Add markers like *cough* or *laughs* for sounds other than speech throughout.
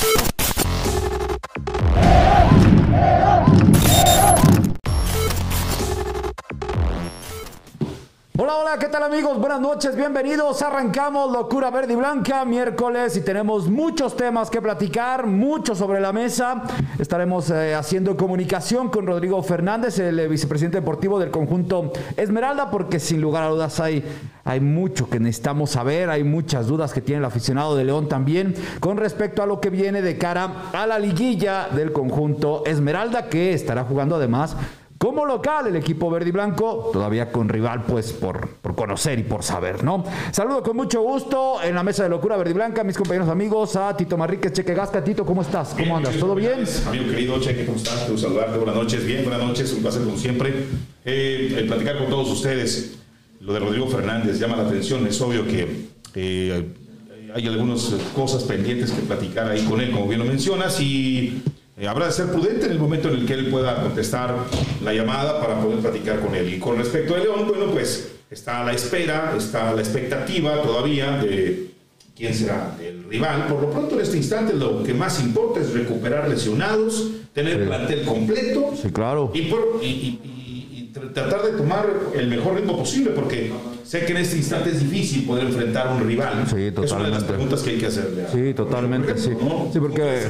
Boom! ¿Qué tal amigos? Buenas noches, bienvenidos. Arrancamos Locura Verde y Blanca miércoles y tenemos muchos temas que platicar, mucho sobre la mesa. Estaremos eh, haciendo comunicación con Rodrigo Fernández, el eh, vicepresidente deportivo del conjunto Esmeralda, porque sin lugar a dudas hay, hay mucho que necesitamos saber, hay muchas dudas que tiene el aficionado de León también con respecto a lo que viene de cara a la liguilla del conjunto Esmeralda, que estará jugando además como local, el equipo verde y blanco, todavía con rival, pues por, por conocer y por saber, ¿no? Saludo con mucho gusto en la mesa de locura verde y blanca, mis compañeros amigos, a Tito Marríquez, Cheque Gasca. Tito, ¿cómo estás? ¿Cómo andas? ¿Todo bien? Amigo querido, Cheque, ¿cómo estás? Quiero saludarte. Buenas noches, bien, buenas noches, un placer como siempre. Eh, el platicar con todos ustedes, lo de Rodrigo Fernández llama la atención, es obvio que eh, hay algunas cosas pendientes que platicar ahí con él, como bien lo mencionas, y eh, habrá de ser prudente en el momento en el que él pueda contestar la llamada para poder platicar con él. Y con respecto a León, bueno, pues está a la espera, está a la expectativa todavía de quién será el rival. Por lo pronto, en este instante, lo que más importa es recuperar lesionados, tener plantel completo. Sí, claro. Y, por, y, y, y, tratar de tomar el mejor ritmo posible, porque sé que en este instante es difícil poder enfrentar a un rival. Sí, totalmente. Es una de las preguntas que hay que hacerle. Sí, totalmente, sí. Sí, porque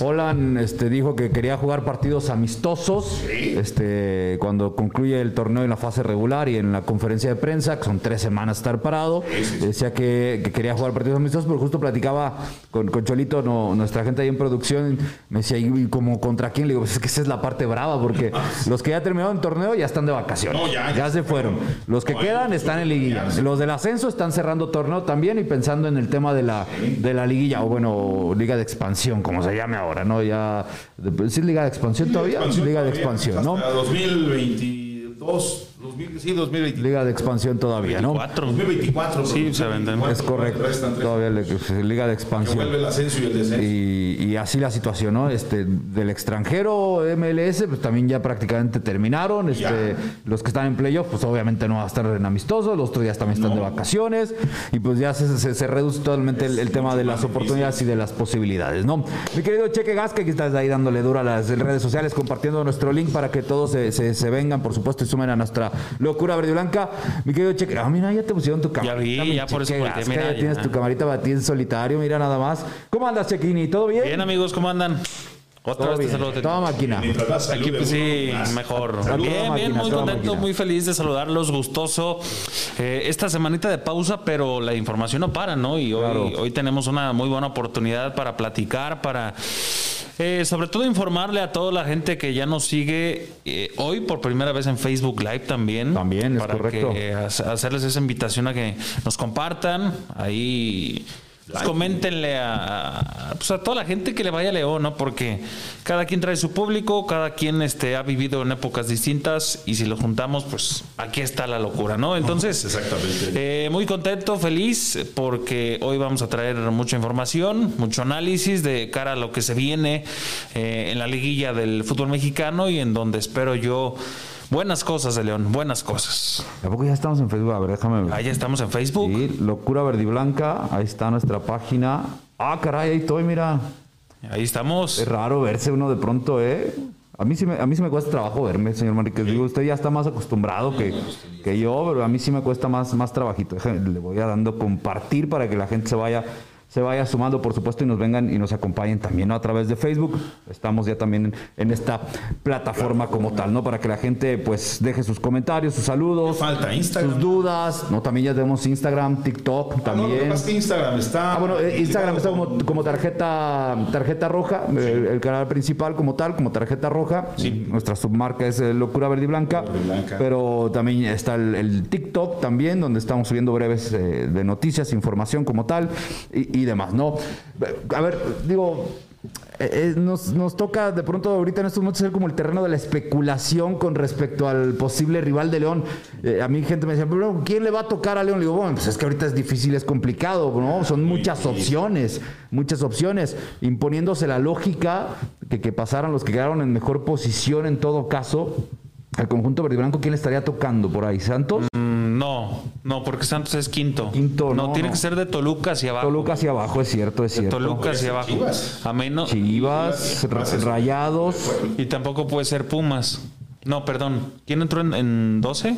Holland este, dijo que quería jugar partidos amistosos Sí. este, cuando concluye el torneo en la fase regular y en la conferencia de prensa, que son tres semanas estar parado. Sí. Decía que, que quería jugar partidos amistosos, pero justo platicaba con, con Cholito, no, nuestra gente ahí en producción, me decía, ¿y como contra quién? Le digo, pues es que esa es la parte brava, porque *laughs* los que ya terminaron el torneo ya están de vacaciones. No, ya, ya se fueron. Los que No, quedan ya, están en ya, liguilla. Los del ascenso están cerrando torneo también y pensando en el tema de la, de la liguilla, o bueno, liga de expansión, como se llame ahora, ¿no? Ya, ¿sí liga de expansión todavía? liga de expansión, ¿no? Hasta 2022, 2000, sí, 2023. Liga de expansión todavía, ¿no? 4. 2024. Sí, se venden. Es correcto. Restan. Todavía le- liga de Que expansión. vuelve el ascenso y el descenso. Y, y así la situación, ¿no? Este, del extranjero MLS, pues también ya prácticamente terminaron. Este, Ya. los que están en playoff, pues obviamente no van a estar en amistosos, los otros días también están de vacaciones. Y pues ya se, se- se reduce totalmente el, el tema de las oportunidades y de las posibilidades, ¿no? Mi querido Cheque Gasca, que estás ahí dándole duro a las redes sociales, compartiendo nuestro link para que todos se, se- se vengan, por supuesto, y sumen a nuestra locura verde y blanca. Mi querido Cheque, ah, mira, ya te pusieron tu camarita. vi, mi ya por eso volteé, mira, ya tienes ya. tu camarita para ti en solitario, mira nada más. ¿Cómo andas, Chequini? ¿Todo bien? Bien, amigos, ¿cómo andan? Otra Todo vez te saludo. Toda máquina. Aquí pues sí, mejor. Saludo, bien, máquina, bien, muy contento, máquina. muy feliz de saludarlos, gustoso. Eh, esta semanita de pausa, pero la información no para, ¿no? Y hoy, Claro. hoy tenemos una muy buena oportunidad para platicar, para eh, sobre todo informarle a toda la gente que ya nos sigue eh, hoy por primera vez en Facebook Live también. También, es para correcto. que, eh, hac- hacerles esa invitación a que nos compartan ahí. Pues, coméntenle a, a- pues, a toda la gente que le vaya a León, ¿no? Porque cada quien trae su público, cada quien este, ha vivido en épocas distintas y si lo juntamos, pues aquí está la locura, ¿no? Entonces, Exactamente. eh, muy contento, feliz, porque hoy vamos a traer mucha información, mucho análisis de cara a lo que se viene eh, en la liguilla del fútbol mexicano y en donde espero yo buenas cosas de León, buenas cosas. ¿A poco ya estamos en Facebook? A ver, déjame ver. Ahí estamos en Facebook. Sí, Locura Verde y Blanca, ahí está nuestra página. Ah, caray, ahí estoy, mira. Ahí estamos. Es raro verse uno de pronto, ¿eh? A mí, sí me, a mí sí me cuesta trabajo verme, señor Manriquez. Digo, usted ya está más acostumbrado que, que yo, pero a mí sí me cuesta más, más trabajito. Déjame, le voy a dando compartir para que la gente se vaya se vaya sumando, por supuesto, y nos vengan y nos acompañen también ¿no? a través de Facebook. Estamos ya también en, en esta plataforma como tal, ¿no? Para que la gente pues deje sus comentarios, sus saludos, Falta Instagram. sus dudas. No, también ya tenemos Instagram, TikTok Ah, no, también. es que Instagram está. Ah, bueno, eh, Instagram está como, como tarjeta tarjeta roja, el, el canal principal como tal, como tarjeta roja. Nuestra submarca es eh, Locura Verde y Blanca. Verde y Blanca. Pero también está el, el TikTok también, donde estamos subiendo breves eh, de noticias, información como tal y, y demás, ¿no? A ver, digo, eh, eh, nos, nos toca de pronto ahorita en estos momentos ser como el terreno de la especulación con respecto al posible rival de León. Eh, a mí gente me decía, pero ¿quién le va a tocar a León? Le digo, bueno, pues es que ahorita es difícil, es complicado, ¿no? Son muchas opciones, muchas opciones, imponiéndose la lógica que, que pasaran los que quedaron en mejor posición en todo caso. Al conjunto verde y blanco, ¿quién le estaría tocando por ahí? ¿Santos? No, porque Santos es quinto. Quinto, no, no, tiene no. que ser de Toluca hacia abajo. Toluca hacia abajo, es cierto, es De cierto. Toluca hacia abajo. Chivas. A menos. Chivas, Chivas, Ra- Chivas. Rayados. Y tampoco puede ser Pumas. No, perdón. ¿Quién entró en, en 12?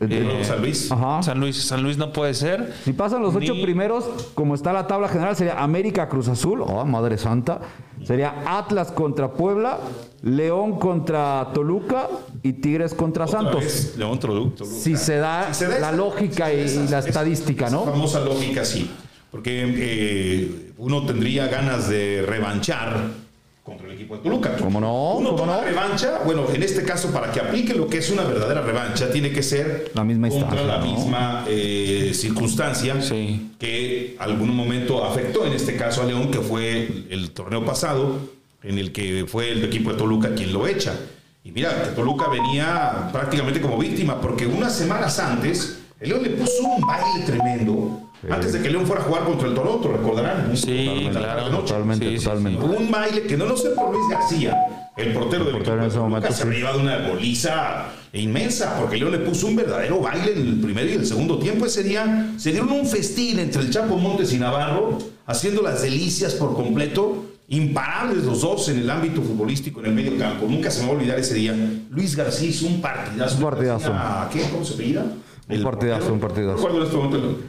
Eh, San Luis. Ajá. San Luis. San Luis no puede ser. Si pasan los ocho Ni- primeros, como está la tabla general, sería América Cruz Azul, oh, madre santa. Sería Atlas contra Puebla, León contra Toluca y Tigres contra Otra Santos. vez, León Toluca. Si se da Si se da la esa- lógica y, esa- y la esa- estadística, esa ¿no? famosa lógica, sí. Porque eh, uno tendría ganas de revanchar contra el equipo de Toluca. ¿Cómo no? Uno ¿Cómo toma no? revancha, bueno, en este caso, para que aplique lo que es una verdadera revancha, tiene que ser La misma contra la ¿no? misma eh, circunstancia Sí. que algún momento afectó, en este caso a León, que fue el torneo pasado, en el que fue el equipo de Toluca quien lo echa. Y mira, que Toluca venía prácticamente como víctima, porque unas semanas antes, el León le puso un baile tremendo. Antes de que León fuera a jugar contra el Toronto, recordarán. Sí, claro. tarde-noche. Totalmente, Sí, totalmente. Un baile que no lo sé por Luis García, el portero de Toluca, se había llevado una goliza inmensa, porque León le puso un verdadero baile en el primer y el segundo tiempo. Ese día se dieron un festín entre el Chapo Montes y Navarro, haciendo las delicias por completo. Imparables los dos en el ámbito futbolístico, en el medio campo. Nunca se me va a olvidar ese día. Luis García hizo un partidazo. Un partidazo. ¿Qué? ¿Cómo se? Un El partidazo, un partidazo.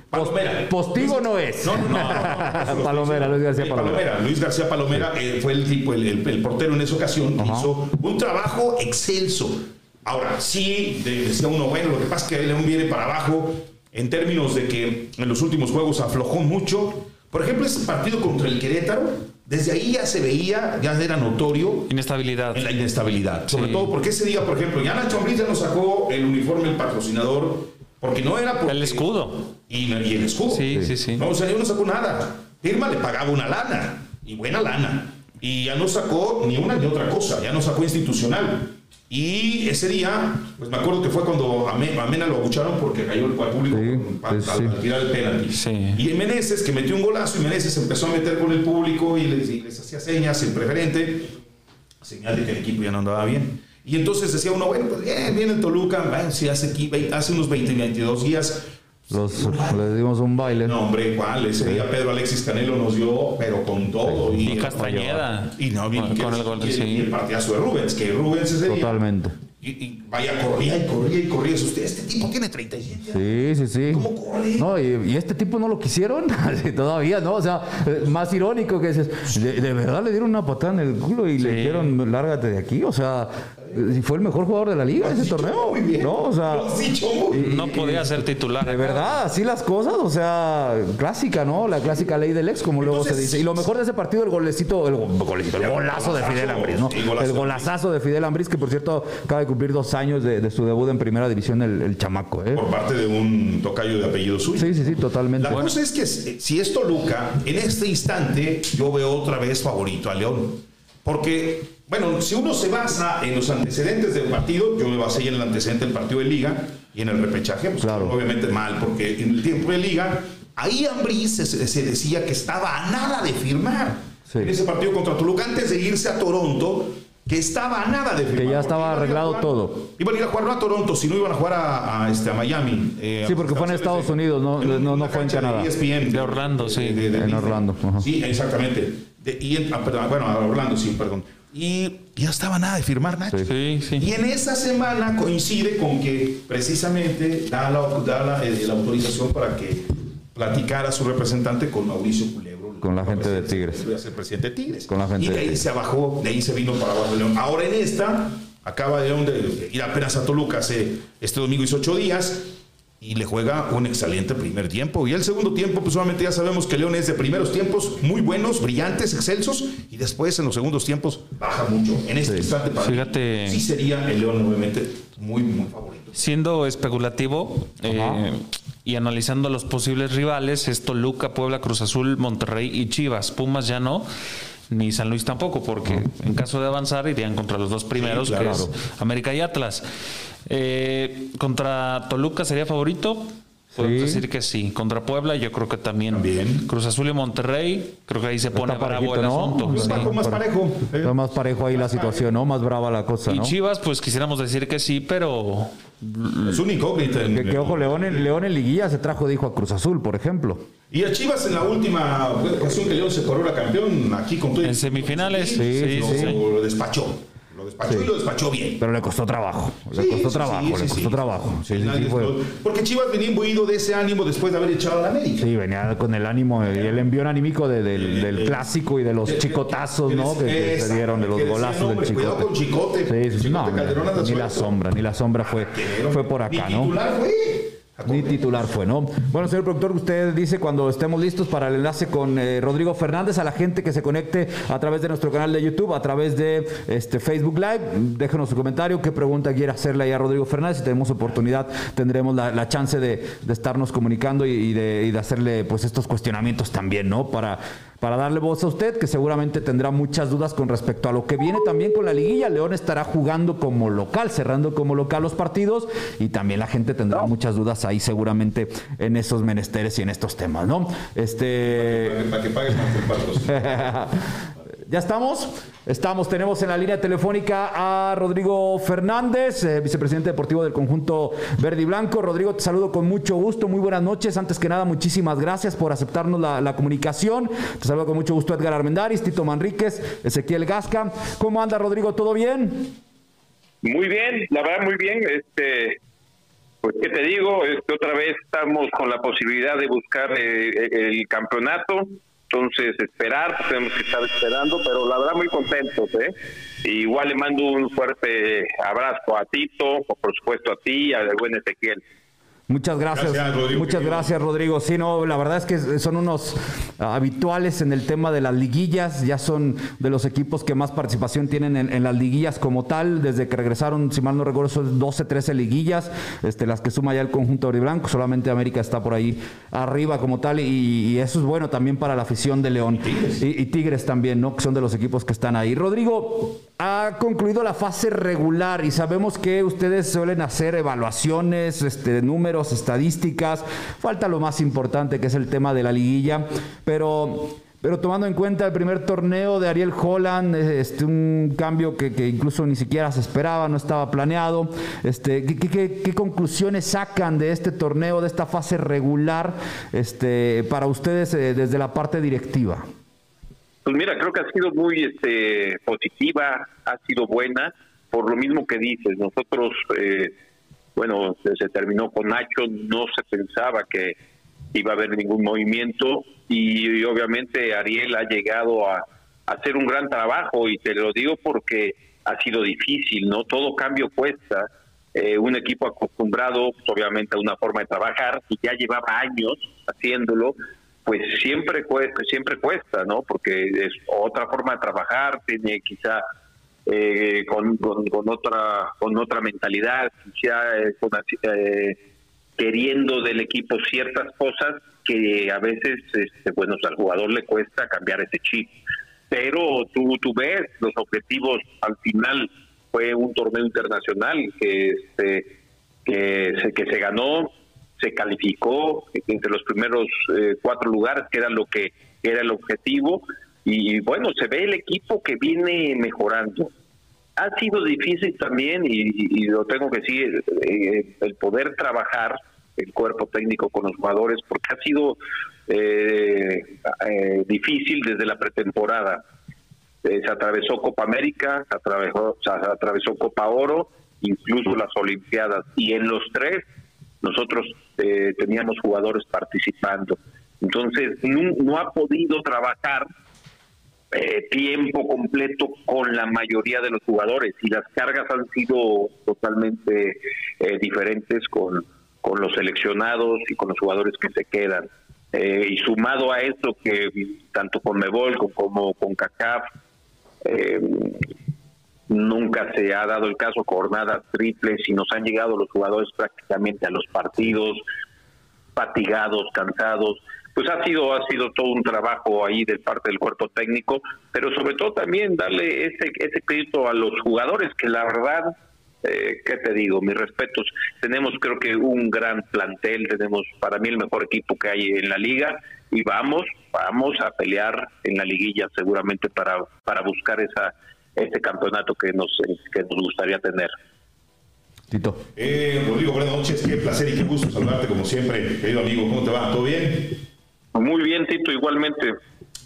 Palomera. Postigo no es. No, no, no. no. *laughs* Palomera, Luis García Palomera. Luis García Palomera eh, fue el tipo, el, portero en esa ocasión, hizo un trabajo excelso. Ahora, sí, de- decía uno, bueno, lo que pasa es que León viene para abajo en términos de que en los últimos juegos aflojó mucho. Por ejemplo, ese partido contra el Querétaro, desde ahí ya se veía, ya era notorio Inestabilidad. en la inestabilidad. Sobre Sí. todo porque ese día, por ejemplo, ya Nacho Ambriz ya nos sacó el uniforme, el patrocinador, porque no era porque- El escudo. Y, y el escudo. Sí, sí, sí. No, o sea, ya no sacó nada. Irma le pagaba una lana, y buena lana. Y ya no sacó ni una ni otra cosa, ya no sacó institucional. Y ese día, pues me acuerdo que fue cuando a Me- a Mena lo abucharon porque cayó el público Sí, con- pa- sí, al, al tirar el penalti. Sí. Y Meneses, que metió un golazo, y Meneses empezó a meter con el público y les, y les hacía señas en preferente, señal de que el equipo ya no andaba bien. Y entonces decía uno, bueno, pues bien, viene el Toluca, bueno, si hace, aquí, hace unos 20, 22 días, Los, les dimos un baile. no, hombre, ¿cuál? Ese día Pedro Alexis Canelo nos dio, pero con todo. Y Castañeda. Y, no, y- Con- y- con el gol de y- sí. y el partidazo de Rubens, que Rubens ese día- Totalmente. Y, y vaya, corría y corría y corría. Usted, este tipo tiene 37 años. Sí, sí, sí. ¿Cómo corre? No, y, y este tipo no lo quisieron *laughs* todavía, ¿no? O sea, eh, más irónico que dices, de, de verdad le dieron una patada en el culo y le dijeron, lárgate de aquí. O sea, eh, fue el mejor jugador de la liga ese torneo. muy bien. No, o sea. No podía ser titular. de verdad, así las cosas, o sea, clásica, ¿no? La clásica ley del ex, como luego se dice. Y lo mejor de ese partido, el golecito, el, go- golecito, el golazo de Fidel Ambris, ¿no? El de golazazo de Fidel Ambris, que por cierto acaba de cumplir dos años de, de su debut en primera división, el, el chamaco, ¿eh? Por parte de un tocayo de apellido suyo. Sí, sí, sí, totalmente. La cosa es que si si es Toluca, en este instante yo veo otra vez favorito a León. Porque, bueno, si uno se basa en los antecedentes del partido, yo me basé en el antecedente del partido de Liga y en el repechaje, pues Claro. obviamente mal, porque en el tiempo de Liga, ahí Ambriz se, se decía que estaba a nada de firmar. Sí. En ese partido contra Toluca, antes de irse a Toronto, que estaba a nada de firmar. ya estaba arreglado jugar- todo. Iban a ir a jugar no a Toronto, si no iban a jugar a, a, este, a Miami. eh, Sí, porque fue en Estados de- Unidos, no- en no- no fue en Canadá. De, ESPN, De Orlando, sí. de- de En Disney. Orlando, ajá. Sí, exactamente. De- y en- ah, perdón, bueno, a Orlando, sí, perdón. Y ya estaba nada de firmar Nacho. Sí, sí. Y en esa semana coincide con que precisamente da la, da la, eh, la autorización para que platicara su representante con Mauricio Culebro. Con la gente de Tigres. Voy a ser presidente de Tigres. Con la gente y de de ahí Tigres. se bajó, de ahí se vino para abajo de León. Ahora en esta, acaba de de ir apenas a Toluca hace, este domingo hizo ocho días y le juega un excelente primer tiempo. Y el segundo tiempo, pues solamente ya sabemos que León es de primeros tiempos muy buenos, brillantes, excelsos, y después en los segundos tiempos baja mucho. En este Sí. instante, para mí, Fíjate. sí sería el León nuevamente muy, muy favorito. Siendo especulativo eh, y analizando los posibles rivales, es Toluca, Puebla, Cruz Azul, Monterrey y Chivas. Pumas ya no, ni San Luis tampoco, porque en caso de avanzar irían contra los dos primeros, claro. que es América y Atlas. Eh, contra Toluca sería favorito. Podemos decir que sí. Contra Puebla, yo creo que también. Bien. Cruz Azul y Monterrey, creo que ahí se pone Está bravo el ¿no? asunto. Pues Sí. más parejo. Está más parejo ahí la situación, ¿no? Más brava la cosa, Y. Chivas, pues quisiéramos decir que sí, pero Es un incógnito. en- Que, que, ojo, León en, León en liguilla se trajo, dijo, a Cruz Azul, por ejemplo. Y a Chivas en la última ocasión que León se corona campeón, aquí con todo. En semifinales, Sí, sí, sí. lo despachó. Lo despachó y lo despachó bien. Pero le costó trabajo. Le Sí, costó sí, trabajo, sí, le sí, costó sí. trabajo. Sí, sí, sí, fue- Porque Chivas venía imbuido de ese ánimo después de haber echado a la América. Sí, venía con el ánimo y el envión anímico de- del, del Eh, clásico y de los que- chicotazos, que- ¿no? Que, que se dieron de los golazos del "Hombre, cuidado chicote. con Chicote, Sí, sí, Chicote no, ni la suelto". sombra, ni la sombra fue, fue por acá, ¿no? titular fue. Ni titular fue, ¿no? Bueno, señor productor, usted dice cuando estemos listos para el enlace con eh, Rodrigo Fernández, a la gente que se conecte a través de nuestro canal de YouTube, a través de este Facebook Live, déjenos su comentario, qué pregunta quiere hacerle ahí a Rodrigo Fernández. Si tenemos oportunidad, tendremos la, chance de, de estarnos comunicando y de, y de hacerle pues estos cuestionamientos también, ¿no? Para, para darle voz a usted, que seguramente tendrá muchas dudas con respecto a lo que viene también con la liguilla. León estará jugando como local, cerrando como local los partidos y también la gente tendrá muchas dudas ahí seguramente en esos menesteres y en estos temas, ¿no? Este... Para que pagues más el patrocinio. *laughs* ¿Ya estamos? Estamos, tenemos en la línea telefónica a Rodrigo Fernández, eh, vicepresidente deportivo del conjunto verde y blanco. Rodrigo, te saludo con mucho gusto, muy buenas noches. Antes que nada, muchísimas gracias por aceptarnos la, comunicación. Te saludo con mucho gusto Edgar Armendaris, Tito Manríquez, Ezequiel Gasca. ¿Cómo anda Rodrigo? ¿Todo bien? Muy bien, la verdad muy bien. Este, pues qué te digo, este, otra vez estamos con la posibilidad de buscar eh, el campeonato. Entonces esperar, tenemos que estar esperando, pero la verdad muy contentos, ¿eh? Igual le mando un fuerte abrazo a Tito, por supuesto a ti al buen Ezequiel. Muchas gracias. Gracias, Rodrigo. Muchas gracias, Rodrigo. Sí, no, la verdad es que son unos ah, habituales en el tema de las liguillas. Ya son de los equipos que más participación tienen en, en las liguillas como tal. Desde que regresaron, si mal no recuerdo, son 12, 13 liguillas, este, las que suma ya el conjunto y blanco. Solamente América está por ahí arriba como tal. Y, y eso es bueno también para la afición de León. Y, y Tigres también, ¿no? Que son de los equipos que están ahí. Rodrigo, ha concluido la fase regular y sabemos que ustedes suelen hacer evaluaciones, este, números, estadísticas. Falta lo más importante que es el tema de la liguilla, pero pero tomando en cuenta el primer torneo de Ariel Holland, este, un cambio que, que incluso ni siquiera se esperaba, no estaba planeado, este, ¿qué, qué- qué- qué conclusiones sacan de este torneo, de esta fase regular, este, para ustedes eh, desde la parte directiva? Pues mira, creo que ha sido muy este, positiva, ha sido buena, por lo mismo que dices. Nosotros, eh, bueno, se, terminó con Nacho, no se pensaba que iba a haber ningún movimiento y, obviamente Ariel ha llegado a, a hacer un gran trabajo y te lo digo porque ha sido difícil, ¿no? Todo cambio cuesta. Eh, un equipo acostumbrado, pues, obviamente, a una forma de trabajar y ya llevaba años haciéndolo, pues siempre cuesta, siempre cuesta, ¿no? Porque es otra forma de trabajar, tiene quizá eh, con, con, otra con otra mentalidad, quizá eh, con, eh, queriendo del equipo ciertas cosas que a veces, este, bueno, al jugador le cuesta cambiar ese chip. Pero tú, tú ves los objetivos al final fue un torneo internacional que este que se, que se ganó se calificó entre los primeros eh, cuatro lugares que era lo que era el objetivo y bueno se ve el equipo que viene mejorando ha sido difícil también y, y lo tengo que decir eh, el poder trabajar el cuerpo técnico con los jugadores porque ha sido eh, eh, difícil desde la pretemporada eh, se atravesó Copa América, se atravesó, se atravesó Copa Oro, incluso las Olimpiadas. Y en los tres nosotros eh, teníamos jugadores participando. Entonces no, no ha podido trabajar eh, tiempo completo con la mayoría de los jugadores y las cargas han sido totalmente eh, diferentes con, con los seleccionados y con los jugadores que se quedan. Eh, y sumado a esto que tanto con Mebol como con CACAF eh, nunca se ha dado el caso jornadas triples y nos han llegado los jugadores prácticamente a los partidos fatigados, cansados. Pues ha sido ha sido todo un trabajo ahí de parte del cuerpo técnico, pero sobre todo también darle ese ese crédito a los jugadores que la verdad eh, ¿qué te digo? Mis respetos. Tenemos creo que un gran plantel, tenemos para mí el mejor equipo que hay en la liga y vamos, vamos a pelear en la liguilla seguramente para, para buscar esa ese campeonato que nos, que nos gustaría tener. Tito. Eh, Rodrigo, buenas noches, qué placer y qué gusto saludarte como siempre, querido amigo, ¿cómo te va? ¿Todo bien? Muy bien, Tito, igualmente.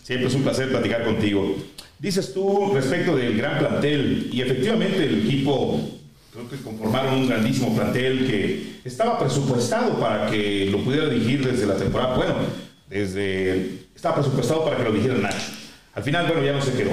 Siempre es un placer platicar contigo. Dices tú respecto del gran plantel, y efectivamente el equipo, creo que conformaron un grandísimo plantel que estaba presupuestado para que lo pudiera dirigir desde la temporada, bueno, desde, estaba presupuestado para que lo dirigiera Nacho. Al final, bueno, ya no se quedó.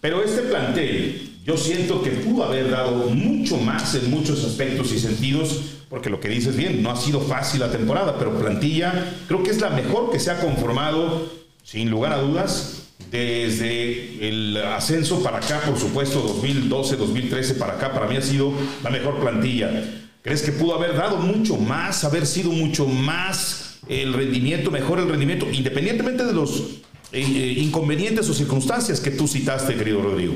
Pero este plantel, yo siento que pudo haber dado mucho más en muchos aspectos y sentidos, porque lo que dices bien, no ha sido fácil la temporada, pero plantilla creo que es la mejor que se ha conformado, sin lugar a dudas, desde el ascenso para acá, por supuesto, 2012, 2013 para acá, para mí ha sido la mejor plantilla. ¿Crees que pudo haber dado mucho más, haber sido mucho más el rendimiento, mejor el rendimiento, independientemente de los eh, eh, inconvenientes o circunstancias que tú citaste, querido Rodrigo?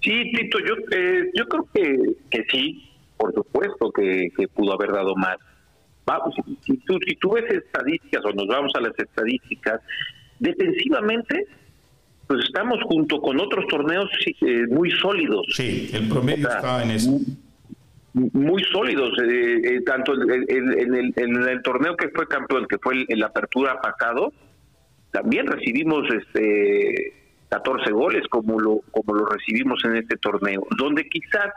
Sí, Tito, yo, eh, yo creo que, que sí, por supuesto que, pudo haber dado más. Vamos, si, tú, si tú ves estadísticas o nos vamos a las estadísticas, defensivamente, pues estamos junto con otros torneos eh, muy sólidos. Sí, el promedio está en eso. Muy, sólidos, eh, eh, tanto en, el, en el torneo que fue campeón, que fue en la apertura pasado, también recibimos este 14 goles como lo como lo recibimos en este torneo, donde quizás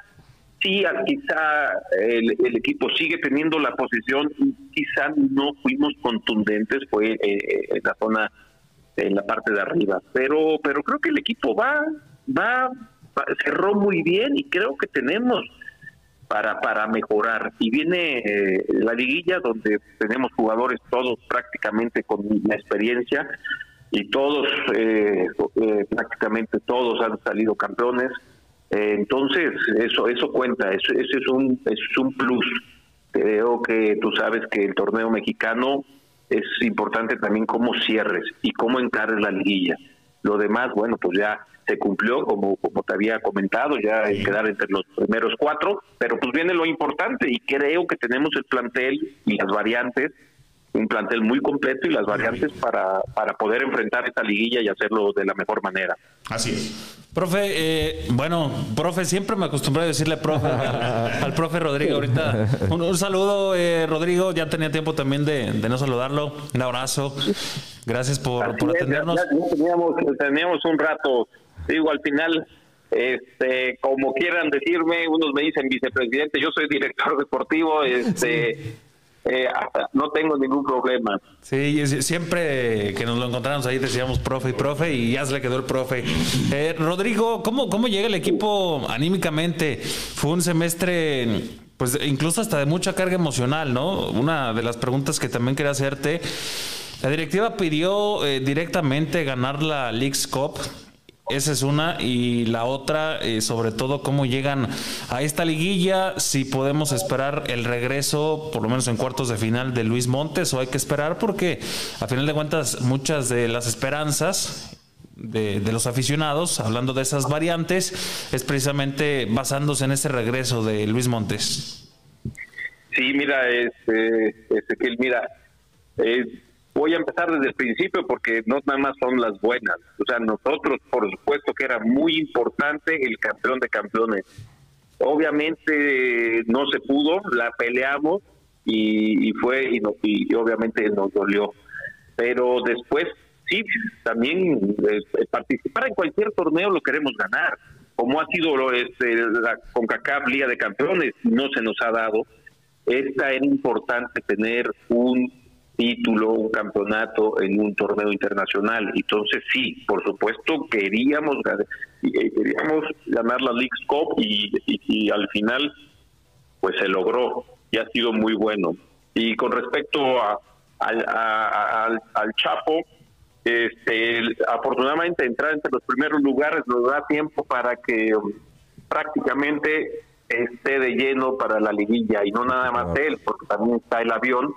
sí, quizá el, equipo sigue teniendo la posición, quizá no fuimos contundentes, fue en la zona en la parte de arriba. Pero, pero creo que el equipo va, va, cerró muy bien y creo que tenemos para, para mejorar. Y viene eh, la liguilla donde tenemos jugadores todos prácticamente con la experiencia y todos, eh, eh, prácticamente todos han salido campeones. Entonces, eso eso cuenta, eso, eso es, un, es un plus. Creo que tú sabes que el torneo mexicano es importante también cómo cierres y cómo encares la liguilla. Lo demás, bueno, pues ya se cumplió, como, como te había comentado, ya quedar entre los primeros cuatro, pero pues viene lo importante y creo que tenemos el plantel y las variantes, un plantel muy completo y las variantes para, para poder enfrentar esta liguilla y hacerlo de la mejor manera. Así es. Profe, eh, bueno, profe, siempre me acostumbré a decirle profe *laughs* al, profe Rodrigo. Ahorita, un, saludo, eh, Rodrigo. Ya tenía tiempo también de, de, no saludarlo. Un abrazo. Gracias por, por atendernos. Ya, ya teníamos, teníamos un rato. Digo, al final, este, como quieran decirme, unos me dicen vicepresidente, yo soy director deportivo. Este. Sí. Eh, no tengo ningún problema. Sí, siempre que nos lo encontramos ahí decíamos profe y profe y ya se le quedó el profe. Eh, Rodrigo, ¿cómo, ¿cómo llega el equipo anímicamente? Fue un semestre, pues incluso hasta de mucha carga emocional, ¿no? Una de las preguntas que también quería hacerte. La directiva pidió eh, directamente ganar la League's Cup esa es una. Y la otra, eh, sobre todo, cómo llegan a esta liguilla, si podemos esperar el regreso, por lo menos en cuartos de final, de Luis Montes, o hay que esperar, porque a final de cuentas, muchas de las esperanzas de, de, los aficionados, hablando de esas variantes, es precisamente basándose en ese regreso de Luis Montes. Sí, mira, este, este mira, eh, voy a empezar desde el principio porque no nada más son las buenas. O sea, nosotros, por supuesto que era muy importante el campeón de campeones. Obviamente no se pudo, la peleamos y, y fue, y, no, y, obviamente nos dolió. Pero después, sí, también eh, participar en cualquier torneo lo queremos ganar. Como ha sido este, la CONCACAF Liga de Campeones, no se nos ha dado. Esta era importante tener un título, un campeonato en un torneo internacional. Entonces sí, por supuesto queríamos eh, queríamos ganar la League Cup y, y, y, al final pues se logró y ha sido muy bueno. Y con respecto a, al, a, al, al Chapo, este, afortunadamente entrar entre los primeros lugares nos da tiempo para que um, prácticamente esté de lleno para la liguilla y no nada más él, porque también está el avión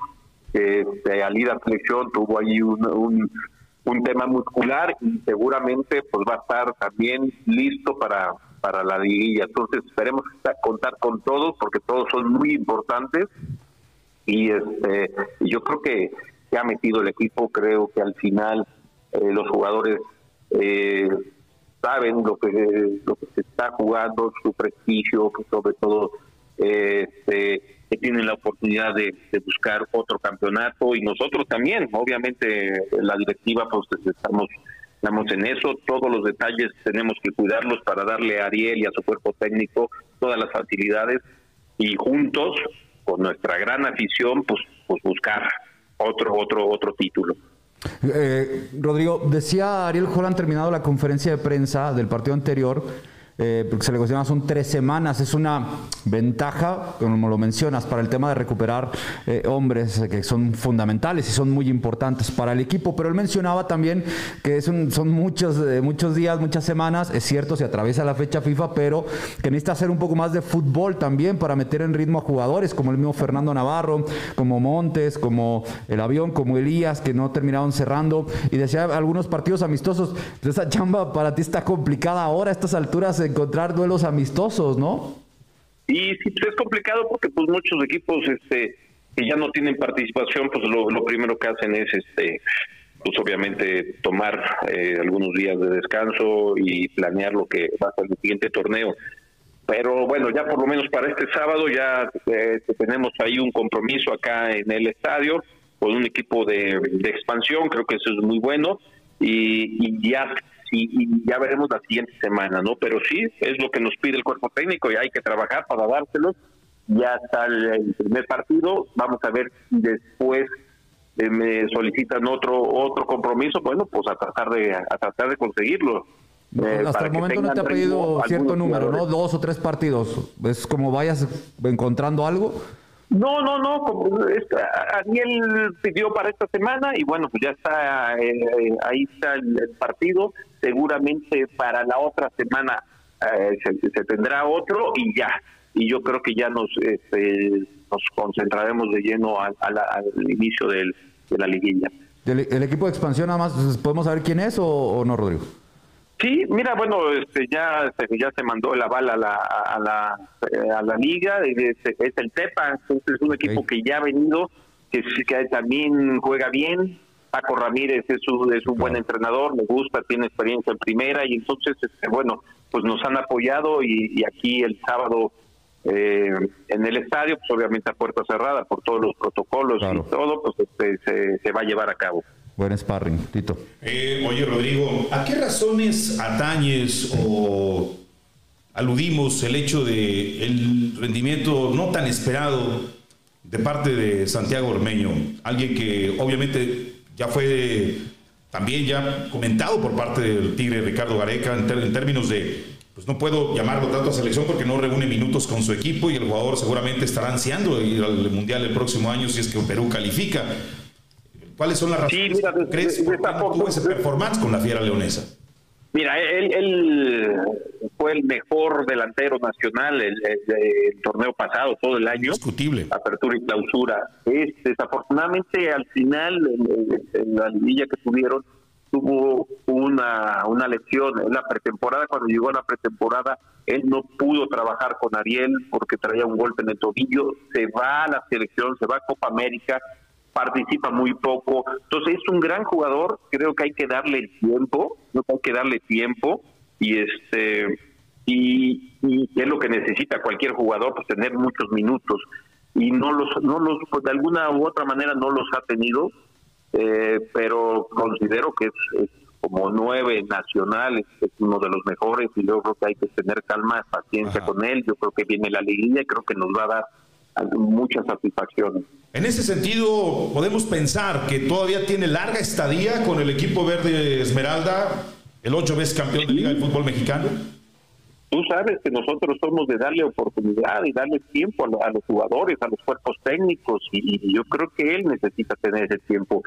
este, Alida Selección tuvo ahí un, un, tema muscular y seguramente pues va a estar también listo para para la liguilla. Entonces esperemos contar con todos porque todos son muy importantes y este yo creo que se ha metido el equipo, creo que al final eh, los jugadores eh, saben lo que lo que se está jugando, su prestigio, sobre todo este, que tienen la oportunidad de, buscar otro campeonato y nosotros también, obviamente la directiva pues estamos en eso, todos los detalles tenemos que cuidarlos para darle a Ariel y a su cuerpo técnico todas las facilidades y juntos con nuestra gran afición pues pues buscar otro otro otro título. Eh, Rodrigo, decía Ariel Holland terminado la conferencia de prensa del partido anterior eh, porque se le cuestiona, son tres semanas. Es una ventaja, como lo mencionas, para el tema de recuperar eh, hombres que son fundamentales y son muy importantes para el equipo. Pero él mencionaba también que son, son muchos, eh, muchos días, muchas semanas. Es cierto, se atraviesa la fecha FIFA, pero que necesita hacer un poco más de fútbol también para meter en ritmo a jugadores como el mismo Fernando Navarro, como Montes, como el avión, como Elías, que no terminaron cerrando. Y decía algunos partidos amistosos. Esa chamba para ti está complicada ahora a estas alturas encontrar duelos amistosos, ¿no? Y sí, pues es complicado porque pues muchos equipos este que ya no tienen participación, pues lo, primero que hacen es este pues obviamente tomar eh, algunos días de descanso y planear lo que va a ser el siguiente torneo. Pero bueno, ya por lo menos para este sábado ya eh, tenemos ahí un compromiso acá en el estadio con un equipo de, expansión, creo que eso es muy bueno y, y ya y, ya veremos la siguiente semana, ¿no? Pero sí, es lo que nos pide el cuerpo técnico y hay que trabajar para dárselos. Ya está el, primer partido, vamos a ver después eh, me solicitan otro otro compromiso, bueno, pues a tratar de a tratar de conseguirlo. Eh, hasta el momento no te ha pedido cierto número, ¿no? Dos o tres partidos. Es como vayas encontrando algo. No, no, no. Ariel pidió para esta semana y bueno, pues ya está, eh, ahí está el, partido. Seguramente para la otra semana eh, se, tendrá otro y ya. Y yo creo que ya nos este, nos concentraremos de lleno al, inicio del, de la liguilla. ¿El, equipo de expansión nada más podemos saber quién es o no, Rodrigo? Sí, mira, bueno, este, ya, ya se mandó el aval a la, a la, eh, a la liga, es, es el TEPA, es un equipo que ya ha venido, que, que también juega bien, Paco Ramírez es un, es un buen entrenador, me gusta, tiene experiencia en primera y entonces, este, bueno, pues nos han apoyado y, aquí el sábado eh, en el estadio, pues obviamente a puerta cerrada por todos los protocolos y todo, pues este, se, se va a llevar a cabo. Buen sparring, Tito. Eh, oye, Rodrigo, ¿a qué razones atañes o aludimos el hecho de el rendimiento no tan esperado de parte de Santiago Ormeño? Alguien que obviamente ya fue también ya comentado por parte del Tigre Ricardo Gareca en, en términos de pues no puedo llamarlo tanto a selección porque no reúne minutos con su equipo y el jugador seguramente estará ansiando ir al Mundial el próximo año si es que Perú califica. ¿Cuáles son las razones? Sí, mira, ¿Crees que tuvo ese performance con la Fiera Leonesa? Mira, él, fue el mejor delantero nacional el, torneo pasado, todo el año. Discutible. Apertura y clausura. Es, desafortunadamente, al final, en, la liguilla que tuvieron, tuvo una, una lesión. En la pretemporada, cuando llegó a la pretemporada, él no pudo trabajar con Ariel porque traía un golpe en el tobillo. Se va a la selección, se va a Copa América participa muy poco. Entonces es un gran jugador, creo que hay que darle el tiempo, no hay que darle tiempo y este y, es lo que necesita cualquier jugador, pues tener muchos minutos y no los no los pues, de alguna u otra manera no los ha tenido, eh, pero considero que es, como nueve nacionales, es uno de los mejores y yo creo que hay que tener calma, paciencia con él. Yo creo que viene la liguilla y creo que nos va a dar muchas satisfacciones. En ese sentido, podemos pensar que todavía tiene larga estadía con el equipo verde Esmeralda, el ocho veces campeón de Liga de Fútbol Mexicano. Tú sabes que nosotros somos de darle oportunidad y darle tiempo a, los jugadores, a los cuerpos técnicos, y, yo creo que él necesita tener ese tiempo.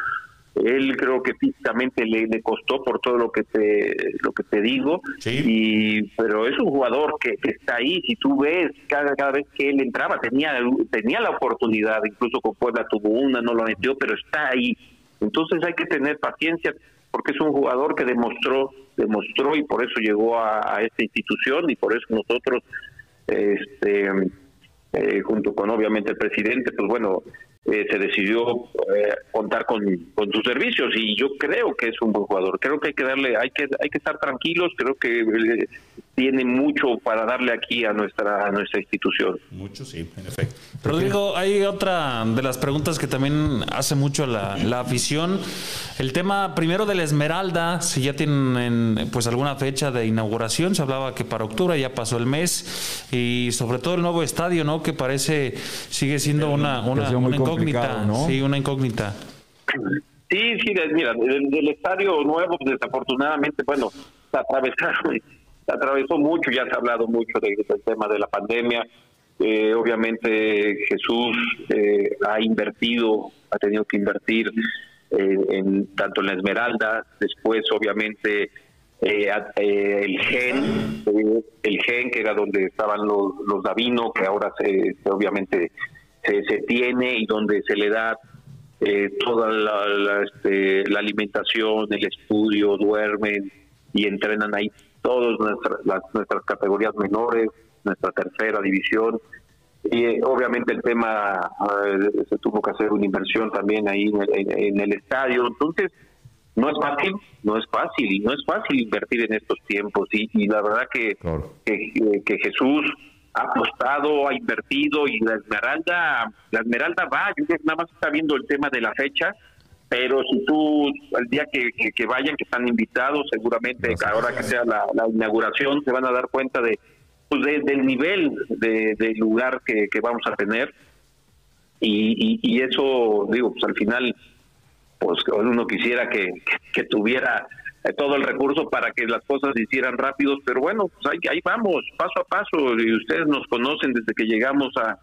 Él creo que físicamente le, le, costó por todo lo que te lo que te digo, y pero es un jugador que, está ahí. Si tú ves cada cada vez que él entraba tenía tenía la oportunidad, incluso con Puebla tuvo una, no lo metió, pero está ahí. Entonces hay que tener paciencia porque que es un jugador que demostró, demostró y por eso llegó a, esta institución y por eso nosotros, este, eh, junto con obviamente el presidente, pues bueno, eh, se decidió eh, contar con, con, sus servicios y yo creo que es un buen jugador. Creo que hay que darle, hay que, hay que estar tranquilos. Creo que eh, tiene mucho para darle aquí a nuestra, a nuestra institución. Mucho, sí, en efecto. Rodrigo, hay otra de las preguntas que también hace mucho la, la afición. El tema primero de la Esmeralda, si ya tienen pues alguna fecha de inauguración, se hablaba que para octubre ya pasó el mes y sobre todo el nuevo estadio, ¿no? Que parece sigue siendo una, una, incógnita, ¿no? Sí, una incógnita. Sí, sí, mira, del, estadio nuevo, pues, desafortunadamente, bueno, se atravesaron, atravesó mucho, ya se ha hablado mucho del tema de la pandemia. Eh, obviamente Jesús eh, ha invertido, ha tenido que invertir en, tanto en la Esmeralda, después obviamente eh, eh, el gen, el gen que era donde estaban los, los Davino, que ahora se, obviamente se, se, tiene y donde se le da eh, toda la, este, la, alimentación, el estudio, duermen y entrenan ahí todas nuestras, las, nuestras categorías menores, nuestra tercera división. Y eh, obviamente el tema eh, se tuvo que hacer una inversión también ahí en el, estadio. Entonces no es fácil no es fácil y no es fácil invertir en estos tiempos. Y, la verdad que, que, Jesús ha apostado ha invertido y la Esmeralda la Esmeralda va yo nada más está viendo el tema de la fecha pero si tú al día que, que, vayan que están invitados seguramente ahora que sea la inauguración se van a dar cuenta de pues del nivel de, lugar que, vamos a tener. Y, y, eso digo pues al final pues uno quisiera que, que, tuviera todo el recurso para que las cosas se hicieran rápidos pero bueno pues ahí, ahí vamos paso a paso y ustedes nos conocen desde que llegamos a,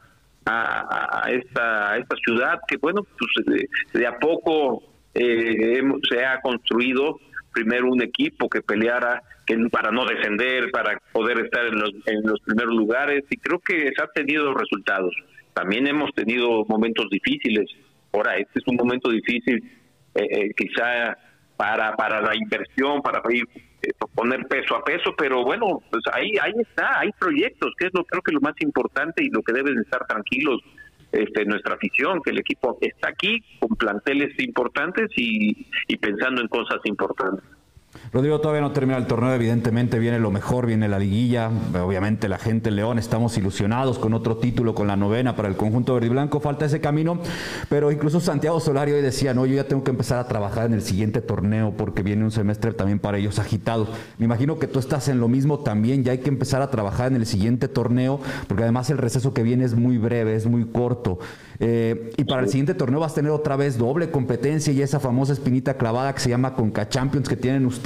a, esta esta ciudad que bueno pues de, a poco eh, se ha construido primero un equipo que peleara que para no descender, para poder estar en los, en los primeros lugares y creo que se ha tenido resultados. También hemos tenido momentos difíciles. Ahora, este es un momento difícil eh, eh, quizá para, para la inversión, para ir, poner peso a peso, pero bueno, pues ahí, ahí está, hay proyectos, que es lo creo que lo más importante y lo que deben estar tranquilos este, nuestra afición, que el equipo está aquí con planteles importantes y pensando en cosas importantes. Rodrigo todavía no termina el torneo, evidentemente viene lo mejor, viene la liguilla, obviamente la gente en León estamos ilusionados con otro título, con la novena para el conjunto verde y blanco, falta ese camino, pero incluso Santiago Solari hoy decía, no, yo ya tengo que empezar a trabajar en el siguiente torneo porque viene un semestre también para ellos agitado. Me imagino que tú estás en lo mismo también, ya hay que empezar a trabajar en el siguiente torneo, porque además el receso que viene es muy breve, es muy corto. Eh, y para el siguiente torneo vas a tener otra vez doble competencia y esa famosa espinita clavada que se llama Conca Champions que tienen ustedes.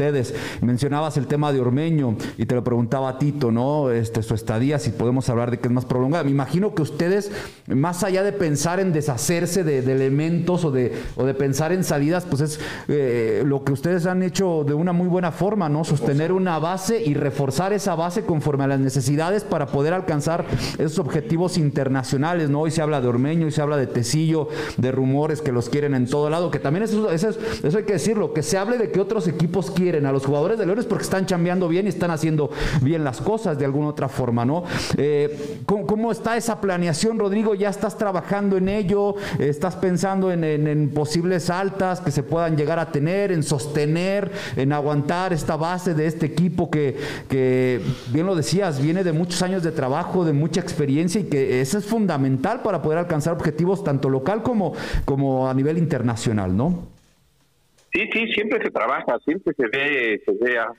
Mencionabas el tema de Ormeño y te lo preguntaba a Tito, ¿no? Este, su estadía, si podemos hablar de que es más prolongada. Me imagino que ustedes, más allá de pensar en deshacerse de, elementos o de, o de pensar en salidas, pues es eh, lo que ustedes han hecho de una muy buena forma, ¿no? Sostener una base y reforzar esa base conforme a las necesidades para poder alcanzar esos objetivos internacionales, ¿no? Hoy se habla de Ormeño y se habla de Tecillo, de rumores que los quieren en todo lado, que también eso, eso, eso hay que decirlo, que se hable de que otros equipos quieren a los jugadores de Leones porque están chambeando bien y están haciendo bien las cosas de alguna otra forma, ¿no? Eh, ¿cómo, está esa planeación, Rodrigo? ¿Ya estás trabajando en ello? ¿Estás pensando en, posibles altas que se puedan llegar a tener, en sostener, en aguantar esta base de este equipo que, que, bien lo decías, viene de muchos años de trabajo, de mucha experiencia y que eso es fundamental para poder alcanzar objetivos tanto local como, como a nivel internacional, ¿no? Sí, sí, siempre se trabaja, siempre se ve, se ve a,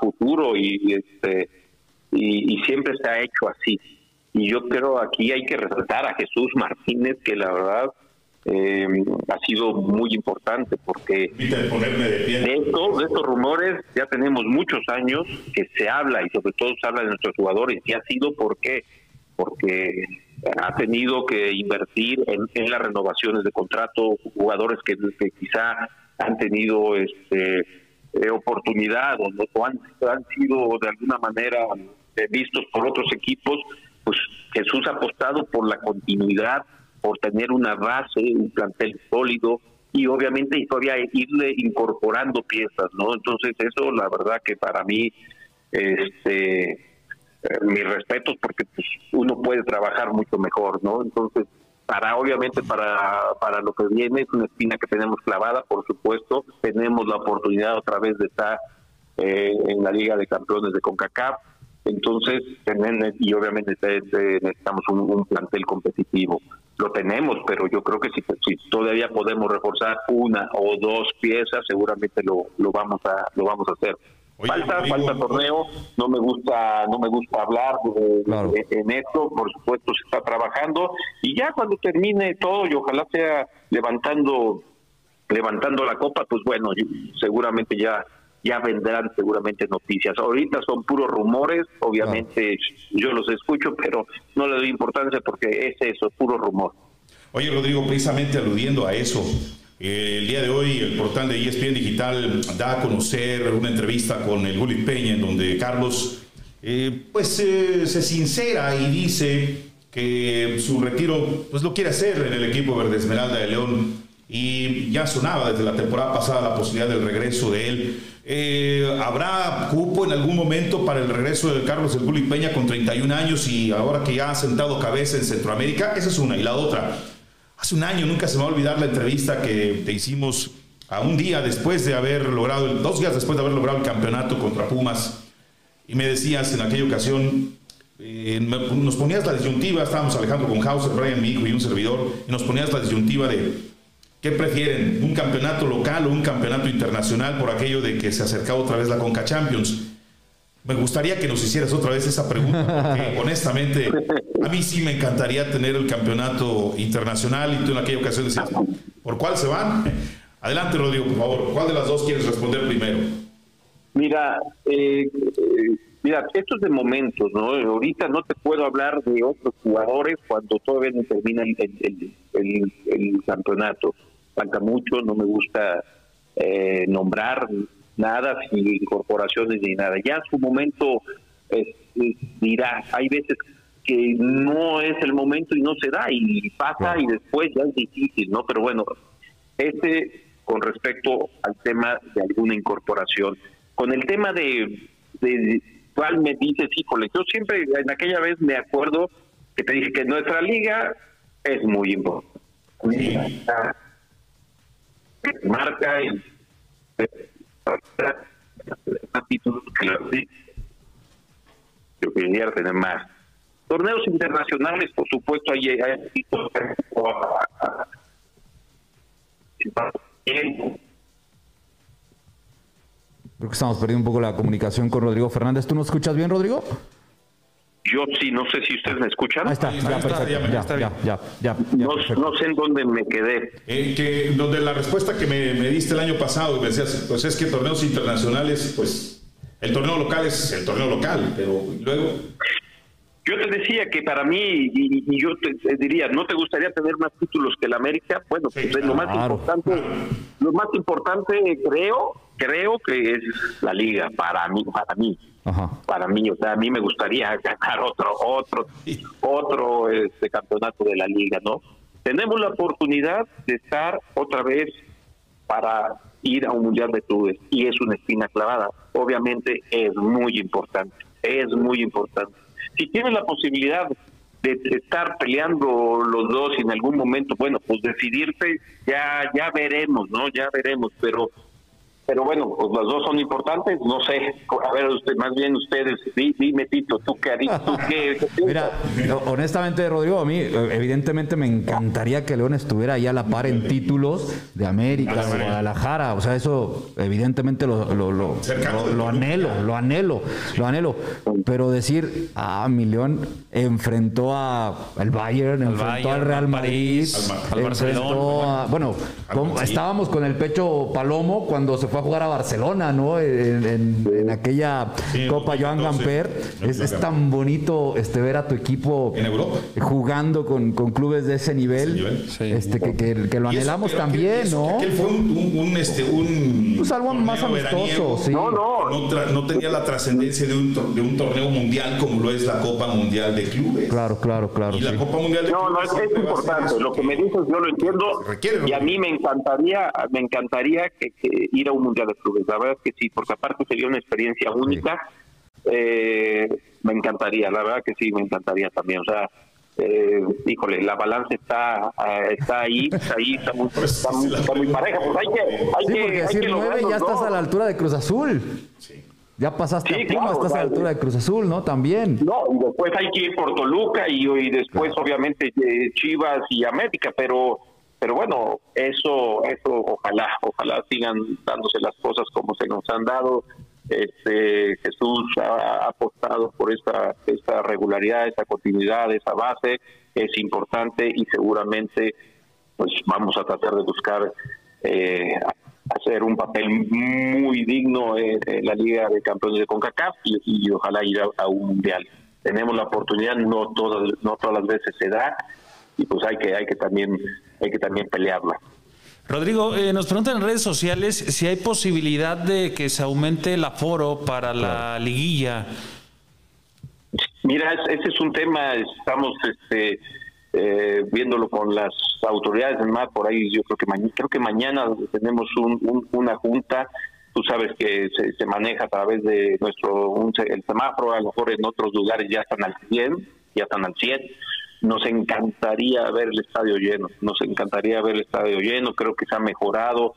futuro y, este y, siempre se ha hecho así. Y yo creo aquí hay que resaltar a Jesús Martínez, que la verdad eh, ha sido muy importante porque de, estos, de estos rumores ya tenemos muchos años que se habla y sobre todo se habla de nuestros jugadores. Y ha sido porque porque ha tenido que invertir en, las renovaciones de contrato, jugadores que, quizá han tenido este eh, oportunidad o, han, sido de alguna manera eh, vistos por otros equipos, pues Jesús ha apostado por la continuidad, por tener una base, un plantel sólido, y obviamente todavía irle incorporando piezas, ¿no? Entonces eso la verdad que para mí este eh, mis respetos porque pues, uno puede trabajar mucho mejor, ¿no? Entonces para obviamente para para lo que viene es una espina que tenemos clavada, por supuesto, tenemos la oportunidad otra vez de estar eh, en la Liga de Campeones de CONCACAF, entonces y obviamente necesitamos un, un plantel competitivo. Lo tenemos, pero yo creo que si, si, todavía podemos reforzar una o dos piezas, seguramente lo, lo vamos a lo vamos a hacer. Falta falta torneo, no me gusta no me gusta hablar en esto, por supuesto se está trabajando y ya cuando termine todo y ojalá sea levantando levantando la copa, pues bueno, seguramente ya ya vendrán seguramente noticias. Ahorita son puros rumores, obviamente yo los escucho, pero no le doy importancia porque es eso, es puro rumor. Oye, Rodrigo, precisamente aludiendo a eso, el día de hoy el portal de ESPN Digital da a conocer una entrevista con el Gulit Peña en donde Carlos eh, pues eh, se sincera y dice que su retiro pues lo quiere hacer en el equipo Verde Esmeralda de León y ya sonaba desde la temporada pasada la posibilidad del regreso de él. Eh, ¿Habrá cupo en algún momento para el regreso de Carlos El Gulli Peña con 31 años y ahora que ya ha sentado cabeza en Centroamérica? Esa es una. Y la otra, hace un año, nunca se me va a olvidar la entrevista que te hicimos a un día después de haber logrado, dos días después de haber logrado el campeonato contra Pumas. Y me decías en aquella ocasión, eh, nos ponías la disyuntiva, estábamos Alejandro con Hauser, Brian, mi hijo y un servidor, y nos ponías la disyuntiva de ¿Qué prefieren? ¿Un campeonato local o un campeonato internacional por aquello de que se acercaba otra vez la Conca Champions? Me gustaría que nos hicieras otra vez esa pregunta, porque *laughs* honestamente a mí sí me encantaría tener el campeonato internacional y tú en aquella ocasión decías, ¿por cuál se van? *laughs* Adelante, Rodrigo, por favor. ¿Cuál de las dos quieres responder primero? Mira, eh, mira, esto es de momentos, ¿no? Ahorita no te puedo hablar de otros jugadores cuando todavía no termina el, el campeonato falta mucho, no me gusta eh, nombrar nada, sin incorporaciones ni nada. Ya en su momento dirá, hay veces que no es el momento y no se da y pasa y después ya es difícil, ¿no? Pero bueno, este con respecto al tema de alguna incorporación. Con el tema de, de cuál me dices, híjole, yo siempre en aquella vez me acuerdo que te dije que nuestra liga es muy importante marca y yo quería tener más torneos internacionales por supuesto hay, hay Creo que estamos perdiendo un poco la comunicación con Rodrigo Fernández. ¿Tú nos escuchas bien, Rodrigo? Yo sí, no sé si ustedes me escuchan. Ahí está, ya, perfecto, ya, ya, ya, no, sé en dónde me quedé. En que, donde la respuesta que me, diste el año pasado, me decías, pues es que torneos internacionales, pues el torneo local es el torneo local, pero luego... Yo te decía que para mí, y, yo te, diría, ¿no te gustaría tener más títulos que el América? Bueno, pues lo más importante, lo más importante creo, creo que es la liga, para mí, para mí. Para mí, o sea, a mí me gustaría *laughs* ganar otro, otro, otro este campeonato de la liga, ¿no? Tenemos la oportunidad de estar otra vez para ir a un mundial de clubes y es una espina clavada. Obviamente es muy importante, es muy importante. Si tienes la posibilidad de estar peleando los dos en algún momento, bueno, pues decidirse, ya ya veremos, ¿no? Ya veremos, pero pero bueno, pues las dos son importantes, no sé, a ver, usted, más bien ustedes, dime Tito, tú qué harías, tú qué, *laughs* Mira, honestamente Rodrigo, a mí evidentemente me encantaría que León estuviera ahí a la par en títulos de América, de Guadalajara, o sea, eso evidentemente lo, lo, lo, lo, anhelo, lo anhelo, lo anhelo, pero decir, ah, mi León enfrentó a el Bayern, enfrentó al Real Madrid, al, Barcelona, bueno, estábamos con el pecho palomo cuando se fue a jugar a Barcelona, ¿no? En, aquella Copa Joan Gamper. Es, tan bonito este ver a tu equipo jugando con, clubes de ese nivel. Este, que, lo anhelamos también, ¿no? Aquel fue un, este, un, algo más amistoso, No, no. No, tenía la trascendencia de un, de un torneo mundial como lo es la Copa Mundial de Clubes. Claro, claro, claro. Y la Copa Mundial de No, no, Clubes es, importante. eso Lo que me dices yo lo entiendo. requiere, y a ¿no? mí me encantaría, me encantaría que, que ir a un mundial de clubes. La verdad es que sí, porque aparte sería una experiencia única. Eh, me encantaría, la verdad que sí, me encantaría también. O sea, eh, híjole, la balanza está, eh, está ahí, está ahí, está muy, está muy, está muy pareja. Pues hay que, hay Sí, que, porque hay decir que 9 lograrlo, ya estás ¿no? a la altura de Cruz Azul. Ya pasaste Sí, a Puma, claro, estás a la altura de Cruz Azul, ¿no? También. No, y después hay que ir por Toluca y, y después obviamente eh, Chivas y América, pero pero bueno, eso eso ojalá, ojalá sigan dándose las cosas como se nos han dado. Este Jesús ha apostado por esta esta regularidad, esta continuidad, esa base es importante y seguramente pues vamos a tratar de buscar eh, hacer un papel muy digno en, la Liga de Campeones de CONCACAF y, y ojalá ir a, a un mundial. Tenemos la oportunidad, no todas no todas las veces se da y pues hay que hay que también hay que también pelearla. Rodrigo, eh, nos preguntan en redes sociales si hay posibilidad de que se aumente el aforo para la liguilla. Mira, es- ese es un tema, estamos este, eh, viéndolo con las autoridades del mar, por ahí yo creo que mañana, creo que mañana tenemos un- un- una junta, tú sabes que se, se maneja a través de nuestro, un el semáforo, a lo mejor en otros lugares ya están al 100, ya están al 100. Nos encantaría ver el estadio lleno, nos encantaría ver el estadio lleno, creo que se ha mejorado,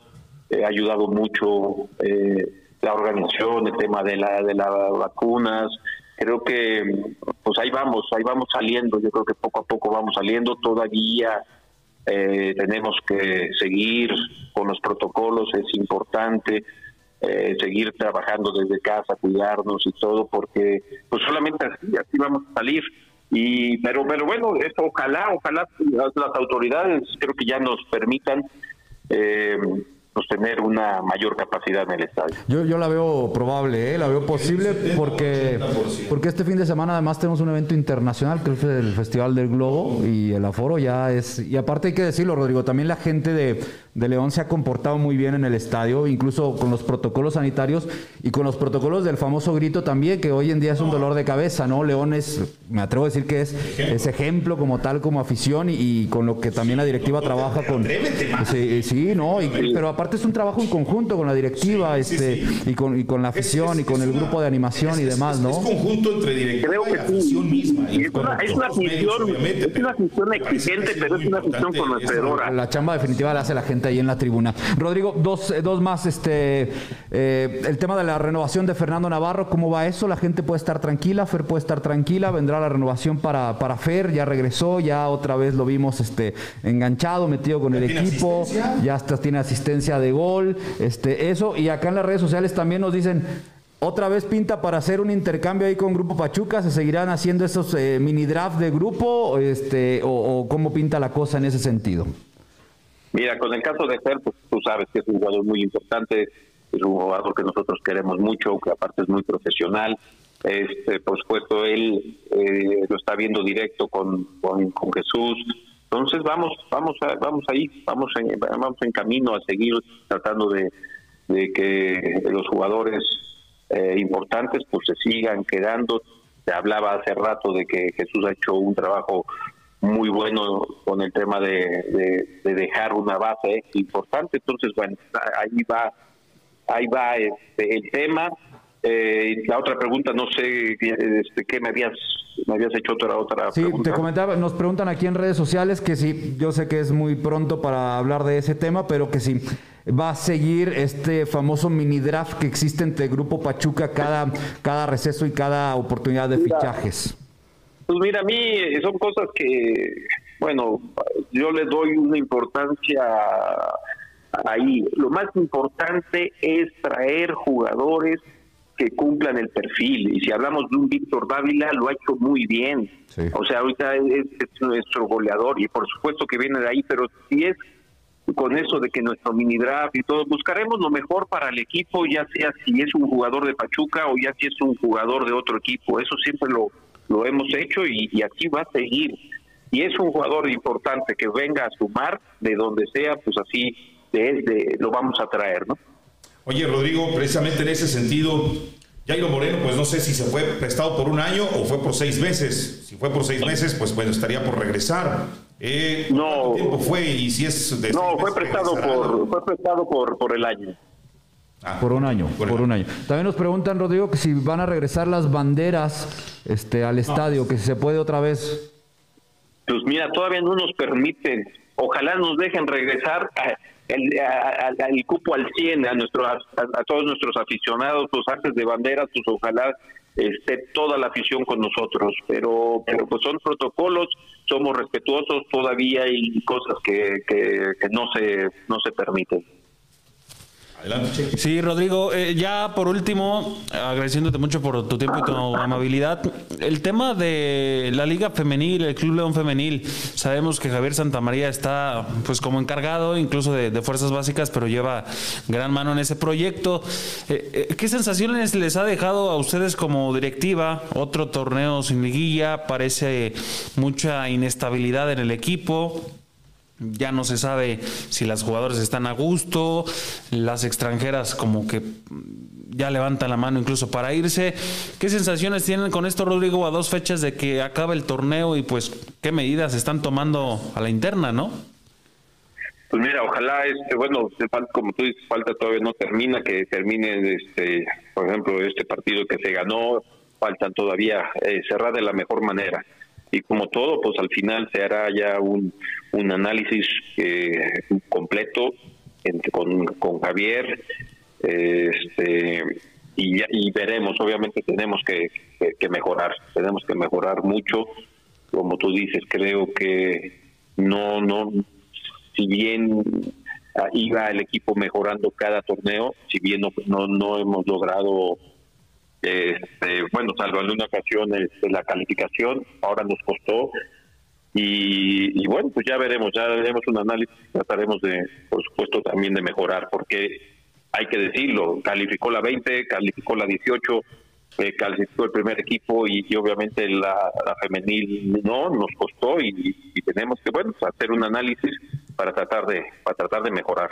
eh, ha ayudado mucho eh, la organización, el tema de la de las vacunas. Creo que pues ahí vamos, ahí vamos saliendo. Yo creo que poco a poco vamos saliendo. Todavía eh, tenemos que seguir con los protocolos, es importante eh, seguir trabajando desde casa, cuidarnos y todo, porque pues solamente así, así vamos a salir. Y pero pero bueno, eso ojalá, ojalá las, las autoridades creo que ya nos permitan eh, pues tener una mayor capacidad en el estadio. Yo, yo la veo probable, ¿eh? la veo posible porque, porque este fin de semana además tenemos un evento internacional que es el Festival del Globo y el aforo ya es... Y aparte hay que decirlo, Rodrigo, también la gente de, de León se ha comportado muy bien en el estadio, incluso con los protocolos sanitarios y con los protocolos del famoso grito también, que hoy en día es un dolor de cabeza, ¿no? León es, me atrevo a decir que es ejemplo, es ejemplo como tal, como afición y, y con lo que también la directiva trabaja con... Sí, sí, ¿no? Y- pero aparte es un trabajo en conjunto con la directiva Sí, este sí. y con, y con la afición Es- y con el una- grupo de animación y demás, es- ¿no? Es conjunto entre directiva Creo y que afición misma. Y es una, es una medios, es una afición exigente, pero es una afición conocedora. La chamba definitiva la hace la gente ahí en la tribuna. Rodrigo, dos, eh, dos más. Este, eh, el tema de la renovación de Fernando Navarro, ¿cómo va eso? La gente puede estar tranquila, Fer puede estar tranquila, vendrá la renovación para, para Fer, ya regresó, ya otra vez lo vimos este, enganchado, metido con el equipo, asistencia? ya hasta tiene asistencia de gol, este, eso, y acá en las redes sociales también nos dicen. Otra vez pinta para hacer un intercambio ahí con Grupo Pachuca. ¿Se seguirán haciendo esos eh, mini draft de grupo? Este, o, ¿O cómo pinta la cosa en ese sentido? Mira, con el caso de Fer, pues tú sabes que es un jugador muy importante, es un jugador que nosotros queremos mucho, que aparte es muy profesional. Este, por supuesto, él eh, lo está viendo directo con, con, Jesús. Entonces vamos, vamos, a- vamos ahí, vamos en, vamos en camino a seguir tratando de, de que los jugadores eh, importantes pues se sigan quedando. Te hablaba hace rato de que Jesús ha hecho un trabajo muy bueno con el tema de, de- de dejar una base importante. Entonces, bueno, ahí va, ahí va este, el tema. Eh, la otra pregunta, no sé este, qué me habías, me habías hecho otra otra Sí, pregunta. te comentaba, nos preguntan aquí en redes sociales que sí, yo sé que es muy pronto para hablar de ese tema, pero que sí va a seguir este famoso mini draft que existe entre Grupo Pachuca cada, cada receso y cada oportunidad de Mira. fichajes. Pues mira, a mí eh, son cosas que, bueno, yo le doy una importancia ahí. Lo más importante es traer jugadores que cumplan el perfil. Y si hablamos de un Víctor Dávila, lo ha hecho muy bien. Sí. O sea, ahorita es, es nuestro goleador y por supuesto que viene de ahí, pero si es con eso de que nuestro mini draft y todo, buscaremos lo mejor para el equipo, ya sea si es un jugador de Pachuca o ya si es un jugador de otro equipo. Eso siempre lo, lo hemos hecho y, y así va a seguir. Y es un jugador importante que venga a sumar de donde sea, pues así de, de- lo vamos a traer, ¿no? Oye, Rodrigo, precisamente en ese sentido, Jairo Moreno, pues no sé si se fue prestado por un año o fue por seis meses. Si fue por seis meses, pues bueno, estaría por regresar. Eh, no. tiempo fue y si es de No, fue prestado por fue prestado por por el año. Ah, por un año, por, un año. También nos preguntan, Rodrigo, que si van a regresar las banderas este, al estadio, que si se puede otra vez. Pues mira, todavía no nos permiten. Ojalá nos dejen regresar el, cupo al 100 a, nuestro, a, todos nuestros aficionados, los artes de banderas, pues ojalá esté toda la afición con nosotros, pero pero pues son protocolos, somos respetuosos, todavía hay cosas que, que, que no se no se permiten. Sí, Rodrigo, eh, ya por último, agradeciéndote mucho por tu tiempo y tu amabilidad. El tema de la Liga Femenil, el Club León Femenil, sabemos que Javier Santamaría está pues como encargado incluso de, fuerzas básicas, pero lleva gran mano en ese proyecto. Eh, eh, ¿Qué sensaciones les ha dejado a ustedes como directiva? Otro torneo sin liguilla, parece mucha inestabilidad en el equipo. Ya no se sabe si las jugadoras están a gusto, las extranjeras como que ya levantan la mano incluso para irse. ¿Qué sensaciones tienen con esto, Rodrigo, a dos fechas de que acaba el torneo y pues qué medidas están tomando a la interna, no? Pues mira, ojalá, este, bueno, como tú dices, falta todavía no termina, que termine, este, por ejemplo, este partido que se ganó, faltan todavía eh, cerrar de la mejor manera y como todo, pues al final se hará ya un, un análisis eh, completo con, con Javier este, y, y veremos, obviamente tenemos que, que, mejorar, tenemos que mejorar mucho, como tú dices, creo que no, no, si bien iba el equipo mejorando cada torneo, si bien no, no, no hemos logrado este, bueno, salvo en una ocasión este, la calificación, ahora nos costó. Y, bueno, pues ya veremos, ya veremos un análisis, trataremos de, por supuesto, también de mejorar, porque hay que decirlo, calificó la 20, calificó la 18, eh, calificó el primer equipo y, obviamente la, femenil no, nos costó y, tenemos que, bueno, hacer un análisis para tratar de, para tratar de mejorar.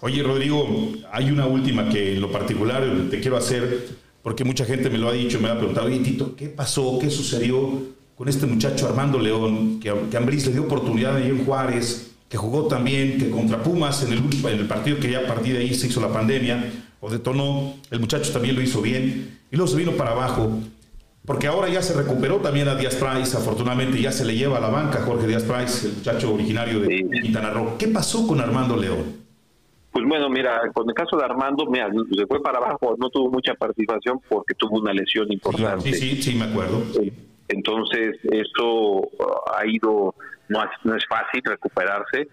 Oye, Rodrigo, hay una última que en lo particular te quiero hacer porque mucha gente me lo ha dicho, me ha preguntado, oye Tito, ¿qué pasó? ¿Qué sucedió con este muchacho Armando León? Que, que Ambriz le dio oportunidad ahí en Juárez, que jugó también, que contra Pumas en el, en el partido que ya a partir de ahí se hizo la pandemia, o detonó, el muchacho también lo hizo bien, y luego se vino para abajo. Porque ahora ya se recuperó también a Díaz Price, afortunadamente ya se le lleva a la banca Jorge Díaz Price, el muchacho originario de Quintana Roo. ¿Qué pasó con Armando León? Pues bueno, mira, con el caso de Armando, mira, se fue para abajo, no tuvo mucha participación porque tuvo una lesión importante. Sí, sí, sí, me acuerdo. Entonces, eso ha ido, no es, no es fácil recuperarse.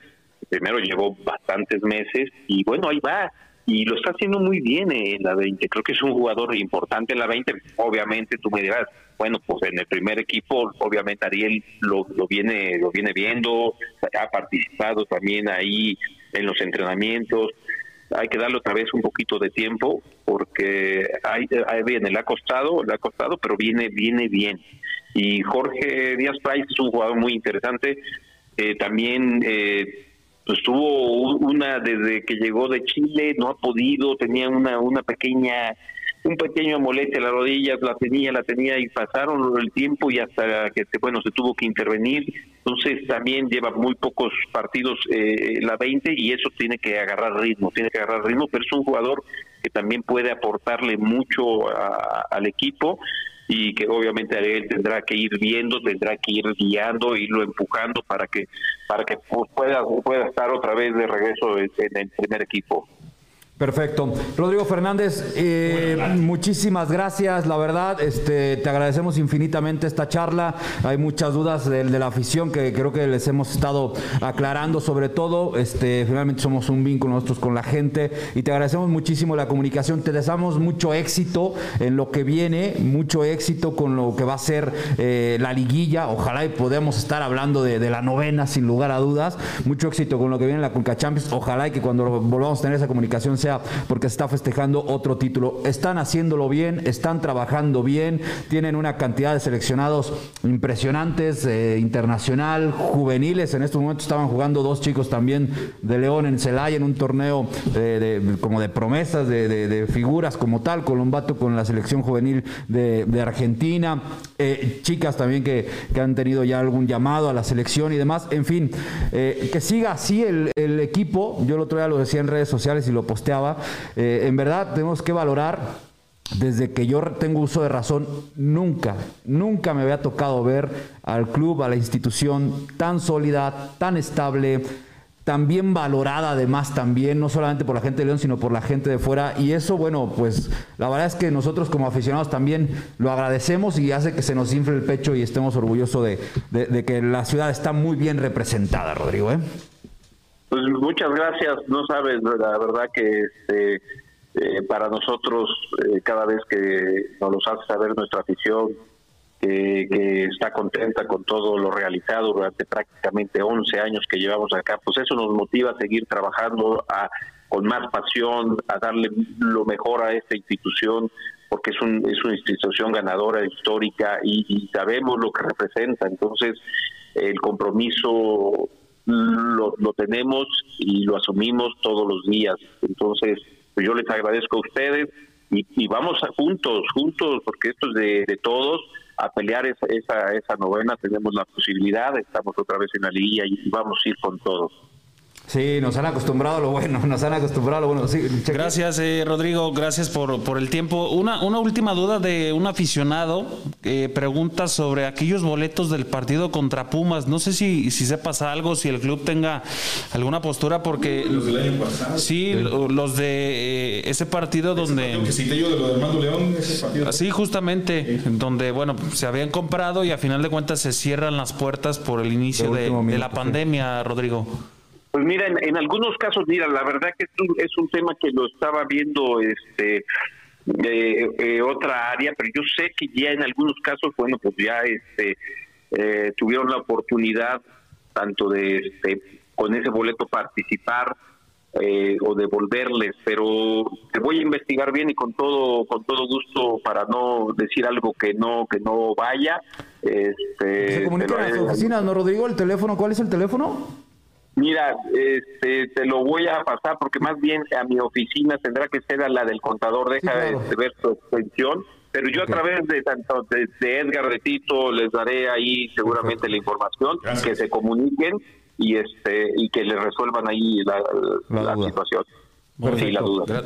Primero llevó bastantes meses y bueno, ahí va. Y lo está haciendo muy bien en la 20. Creo que es un jugador importante en la 20. Obviamente tú me dirás, bueno, pues en el primer equipo, obviamente Ariel lo, lo viene lo viene viendo, ha participado también ahí en los entrenamientos. Hay que darle otra vez un poquito de tiempo porque ahí, viene, le ha costado, le ha costado, pero viene, viene bien. Y Jorge Díaz Price es un jugador muy interesante. Eh, también eh, pues tuvo una desde que llegó de Chile, no ha podido, tenía una, una pequeña un pequeño amolete a las rodillas, la tenía, la tenía y pasaron el tiempo y hasta que, bueno, se tuvo que intervenir. Entonces también lleva muy pocos partidos eh, la 20 y eso tiene que agarrar ritmo, tiene que agarrar ritmo, pero es un jugador que también puede aportarle mucho al equipo y que obviamente él tendrá que ir viendo, tendrá que ir guiando, irlo empujando para que para que pueda pueda estar otra vez de regreso en el primer equipo. Perfecto. Rodrigo Fernández, eh, muchísimas gracias. La verdad, este, te agradecemos infinitamente esta charla. Hay muchas dudas de, de, la afición que creo que les hemos estado aclarando. Sobre todo, este, finalmente somos un vínculo nosotros con la gente y te agradecemos muchísimo la comunicación. Te deseamos mucho éxito en lo que viene, mucho éxito con lo que va a ser eh, la liguilla. Ojalá y podamos estar hablando de, de, la novena sin lugar a dudas. Mucho éxito con lo que viene en la Conca Champions. Ojalá y que cuando volvamos a tener esa comunicación sea porque se está festejando otro título. Están haciéndolo bien, están trabajando bien, tienen una cantidad de seleccionados impresionantes, eh, internacional, juveniles. En estos momentos estaban jugando dos chicos también de León en Celaya en un torneo de, como de promesas, de, figuras como tal, Colombato con la selección juvenil de, Argentina, eh, chicas también que, han tenido ya algún llamado a la selección y demás. En fin, eh, que siga así el, equipo. Yo el otro día lo decía en redes sociales y lo posteaba. Eh, en verdad tenemos que valorar desde que yo tengo uso de razón, nunca, nunca me había tocado ver al club, a la institución tan sólida, tan estable, tan bien valorada además también, no solamente por la gente de León, sino por la gente de fuera. Y eso, bueno, pues la verdad es que nosotros como aficionados también lo agradecemos y hace que se nos infle el pecho y estemos orgullosos de, que la ciudad está muy bien representada, Rodrigo. ¿eh? Pues muchas gracias, no sabes, la verdad que este, eh, para nosotros eh, cada vez que nos los hace saber nuestra afición, que, está contenta con todo lo realizado durante prácticamente 11 años que llevamos acá, pues eso nos motiva a seguir trabajando a, con más pasión, a darle lo mejor a esta institución, porque es, un, es una institución ganadora, histórica, y, sabemos lo que representa. Entonces, el compromiso lo, lo tenemos y lo asumimos todos los días. Entonces, pues yo les agradezco a ustedes y, vamos juntos, juntos, porque esto es de, de todos a pelear esa, esa, esa novena, tenemos la posibilidad, estamos otra vez en la liguilla y vamos a ir con todos. Sí, nos han acostumbrado a lo bueno, *laughs* nos han acostumbrado a lo bueno. gracias, eh, Rodrigo, gracias por, por el tiempo. Una, una última duda de un aficionado que pregunta sobre aquellos boletos del partido contra Pumas. No sé si, si sepas algo, si el club tenga alguna postura, porque. Los del año pasado. Sí, los de eh, ese partido donde. que cité yo de lo de Armando León, ese partido. Sí, justamente, donde, bueno, se habían comprado y a final de cuentas se cierran las puertas por el inicio de, de, la pandemia, Rodrigo. Pues mira, en, algunos casos, mira, la verdad que es un, tema que lo estaba viendo este eh, otra área, pero yo sé que ya en algunos casos, bueno, pues ya este eh, tuvieron la oportunidad tanto de este con ese boleto participar eh, o devolverles, pero te voy a investigar bien y con todo con todo gusto para no decir algo que no que no vaya. Este, Se comunican a las oficinas, ¿no, Rodrigo? ¿El teléfono? ¿Cuál es el teléfono? Mira, este, te lo voy a pasar porque más bien a mi oficina tendrá que ser a la del contador, deja de ver su extensión, pero yo a través de tanto de, Edgar de Tito les daré ahí seguramente la información, que se comuniquen y este y que le resuelvan ahí la, la, situación. Sí, la duda.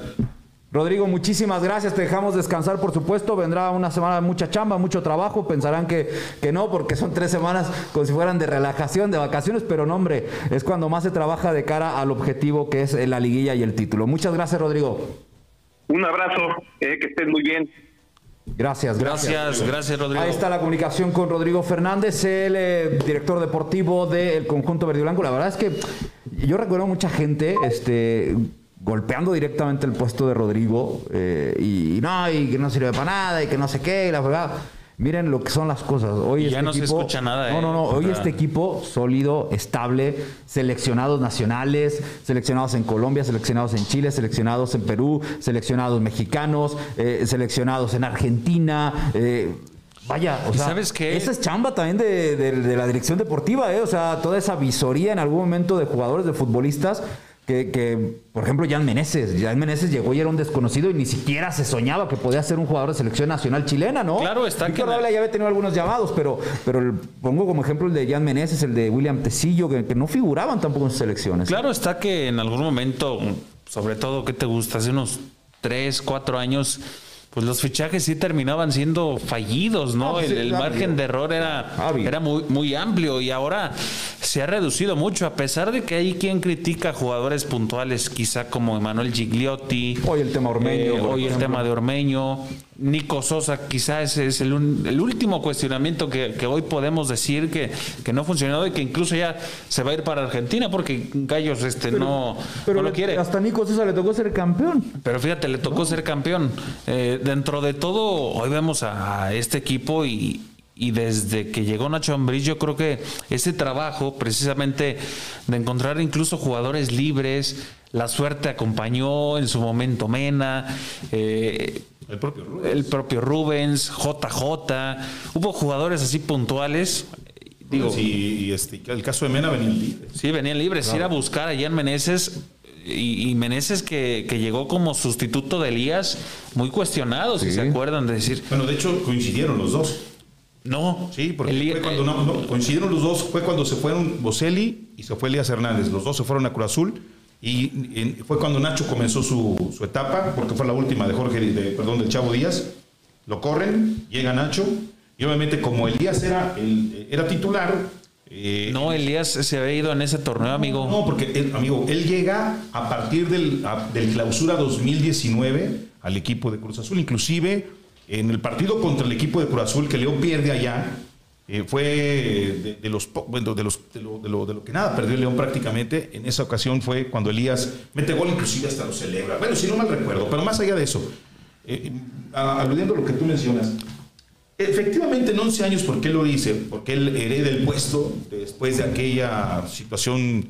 Rodrigo, muchísimas gracias. Te dejamos descansar, por supuesto. Vendrá una semana de mucha chamba, mucho trabajo. Pensarán que, que no, porque son tres semanas como si fueran de relajación, de vacaciones, pero no, hombre, es cuando más se trabaja de cara al objetivo que es la liguilla y el título. Muchas gracias, Rodrigo. Un abrazo, eh, que estén muy bien. Gracias, gracias, gracias, gracias, Rodrigo. Ahí está la comunicación con Rodrigo Fernández, el eh, director deportivo del conjunto verde y blanco. La verdad es que yo recuerdo mucha gente, este golpeando directamente el puesto de Rodrigo eh, y, no, y que no sirve para nada y que no sé qué, y la verdad. Miren lo que son las cosas. Hoy ya este no se escucha nada. No, no, no. Hoy este equipo sólido, estable, seleccionados nacionales, seleccionados en Colombia, seleccionados en Chile, seleccionados en Perú, seleccionados mexicanos, eh, seleccionados en Argentina. Eh, vaya, o sea, ¿sabes qué? esa es chamba también de, de, la dirección deportiva, ¿eh? O sea, toda esa visoría en algún momento de jugadores, de futbolistas que, por ejemplo, Jan Meneses. Jan Meneses llegó y era un desconocido y ni siquiera se soñaba que podía ser un jugador de selección nacional chilena, ¿no? Claro, está Víctor que... ya había tenido algunos llamados, pero, pero pongo como ejemplo el de Jan Meneses, el de William Tecillo, que, no figuraban tampoco en sus selecciones. Claro, está que en algún momento, sobre todo, ¿qué te gusta? Hace unos 3, 4 años pues los fichajes sí terminaban siendo fallidos, ¿no? el, margen de error era, era muy, muy amplio y ahora se ha reducido mucho, a pesar de que hay quien critica jugadores puntuales, quizá como Emanuel Gigliotti. Hoy el tema Ormeño. Eh, hoy el tema de Ormeño. Nico Sosa, quizá ese es el, último cuestionamiento que, hoy podemos decir que, que, no ha funcionado y que incluso ya se va a ir para Argentina porque Gallos este, no, no lo quiere. Hasta Nico Sosa le tocó ser campeón. Pero fíjate, le tocó ser campeón. Eh, dentro de todo, hoy vemos a, este equipo y, desde que llegó Nacho Ambriz, yo creo que ese trabajo precisamente de encontrar incluso jugadores libres, la suerte acompañó en su momento Mena. Eh, el propio Rubens. El propio Rubens, JJ. Hubo jugadores así puntuales. Digo, y, este, el caso de Mena venía libre. Sí, venían libres. Ir a buscar allá en Meneses y, y Meneses que, que, llegó como sustituto de Elías, muy cuestionado, si se acuerdan de decir. Bueno, de hecho coincidieron los dos. No. Sí, porque fue cuando no, coincidieron los dos, fue cuando se fueron Boselli y se fue Elías Hernández. Los dos se fueron a Cruz Azul y, fue cuando Nacho comenzó su, su, etapa, porque fue la última de Jorge, de, perdón, del Chavo Díaz. Lo corren, llega Nacho y obviamente como Elías era, el, era titular, eh, no, Elías se había ido en ese torneo, amigo. No, porque, él, amigo, él llega a partir del, del clausura 2019 al equipo de Cruz Azul. Inclusive, en el partido contra el equipo de Cruz Azul, que León pierde allá, eh, fue de, los, bueno, de, los de lo, de, lo, que nada perdió León prácticamente. En esa ocasión fue cuando Elías mete gol, inclusive hasta lo celebra. Bueno, si no mal recuerdo, pero más allá de eso, eh, aludiendo a lo que tú mencionas, Efectivamente, en 11 años, ¿por qué lo dice? Porque él hereda el puesto después de aquella situación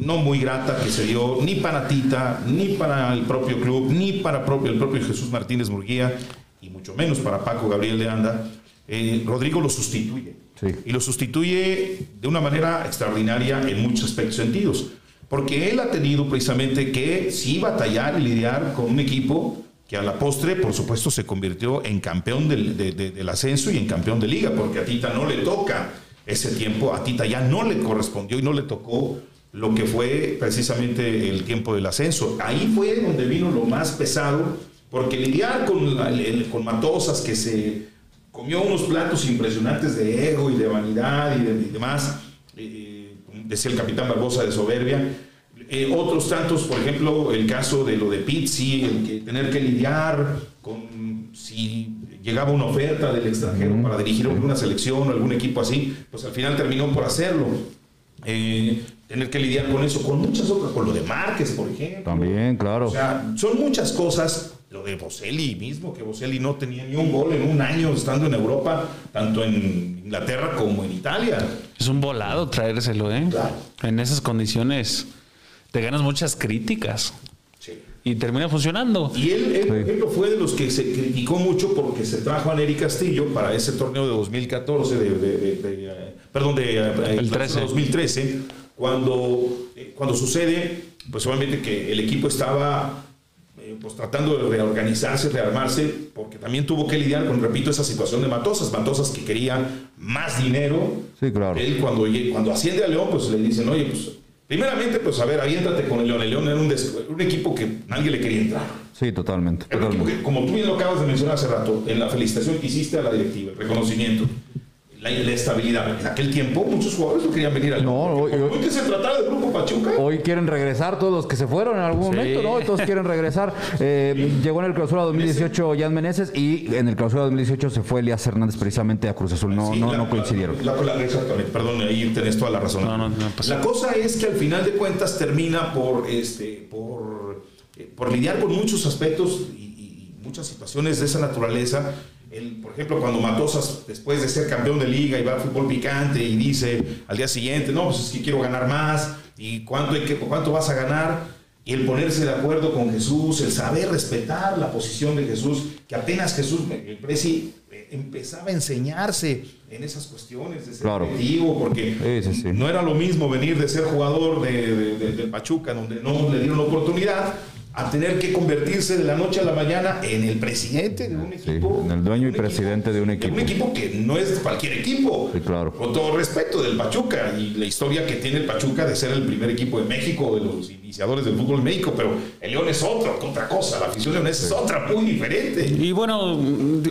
no muy grata que se dio ni para Tita, ni para el propio club, ni para propio, el propio Jesús Martínez Murguía, y mucho menos para Paco Gabriel de Anda. Eh, Rodrigo lo sustituye. Y lo sustituye de una manera extraordinaria en muchos aspectos sentidos. Porque él ha tenido precisamente que sí batallar y lidiar con un equipo que a la postre, por supuesto, se convirtió en campeón del, ascenso y en campeón de liga, porque a Tita no le toca ese tiempo, a Tita ya no le correspondió y no le tocó lo que fue precisamente el tiempo del ascenso. Ahí fue donde vino lo más pesado, porque lidiar con, con Matosas, que se comió unos platos impresionantes de ego y de vanidad y, demás, eh, decía el capitán Barbosa de soberbia, eh, otros tantos, por ejemplo, el caso de lo de Pizzi, el que tener que lidiar con si llegaba una oferta del extranjero para dirigir alguna selección o algún equipo así, pues al final terminó por hacerlo. Eh, tener que lidiar con eso, con muchas otras, con lo de Márquez, por ejemplo. También, claro. O sea, son muchas cosas. Lo de Boselli mismo, que Boselli no tenía ni un gol en un año estando en Europa, tanto en Inglaterra como en Italia. Es un volado traérselo, ¿eh? Claro. En esas condiciones te ganas muchas críticas. Y termina funcionando. Y él, por ejemplo, fue de los que se criticó mucho porque se trajo a Neri Castillo para ese torneo de 2014, de, perdón, de, el 13. 2013, cuando, eh, cuando sucede, pues obviamente que el equipo estaba eh, pues tratando de reorganizarse, rearmarse, porque también tuvo que lidiar con, repito, esa situación de Matosas, Matosas que querían más dinero. Sí, claro. Él cuando, cuando asciende a León, pues le dicen, oye, pues Primeramente, pues a ver, aviéntate con el León. El León era un, equipo que nadie le quería entrar. Sí, totalmente. como tú bien lo acabas de mencionar hace rato, en la felicitación que hiciste a la directiva, el reconocimiento, la, estabilidad. En aquel tiempo muchos jugadores no querían venir al No, hoy, que se trataba del grupo Pachuca. Hoy quieren regresar todos los que se fueron en algún momento, ¿no? Todos quieren regresar. *laughs* Eh, llegó en el clausura 2018 Jan Meneses y en el clausura 2018 se fue Elías Hernández precisamente a Cruz Azul. No, no, no coincidieron. exactamente, perdón, ahí tenés toda la razón. la cosa es que al final de cuentas termina por, este, por, eh, por lidiar con muchos aspectos y, y muchas situaciones de esa naturaleza por ejemplo, cuando Matosas, después de ser campeón de liga y va al fútbol picante y dice al día siguiente, no, pues es que quiero ganar más, y cuánto, que, cuánto vas a ganar, y el ponerse de acuerdo con Jesús, el saber respetar la posición de Jesús, que apenas Jesús, el presi, eh, empezaba a enseñarse en esas cuestiones de ser claro. porque no era lo mismo venir de ser jugador de, del Pachuca, donde no le dieron la oportunidad, a tener que convertirse de la noche a la mañana en el presidente de un equipo. en el dueño y presidente de un equipo. un equipo que no es cualquier equipo. Sí, claro. Con todo respeto del Pachuca y la historia que tiene el Pachuca de ser el primer equipo de México, de los iniciadores del fútbol en México, pero el León es otra, otra cosa. La afición leonesa es otra muy diferente. Y bueno,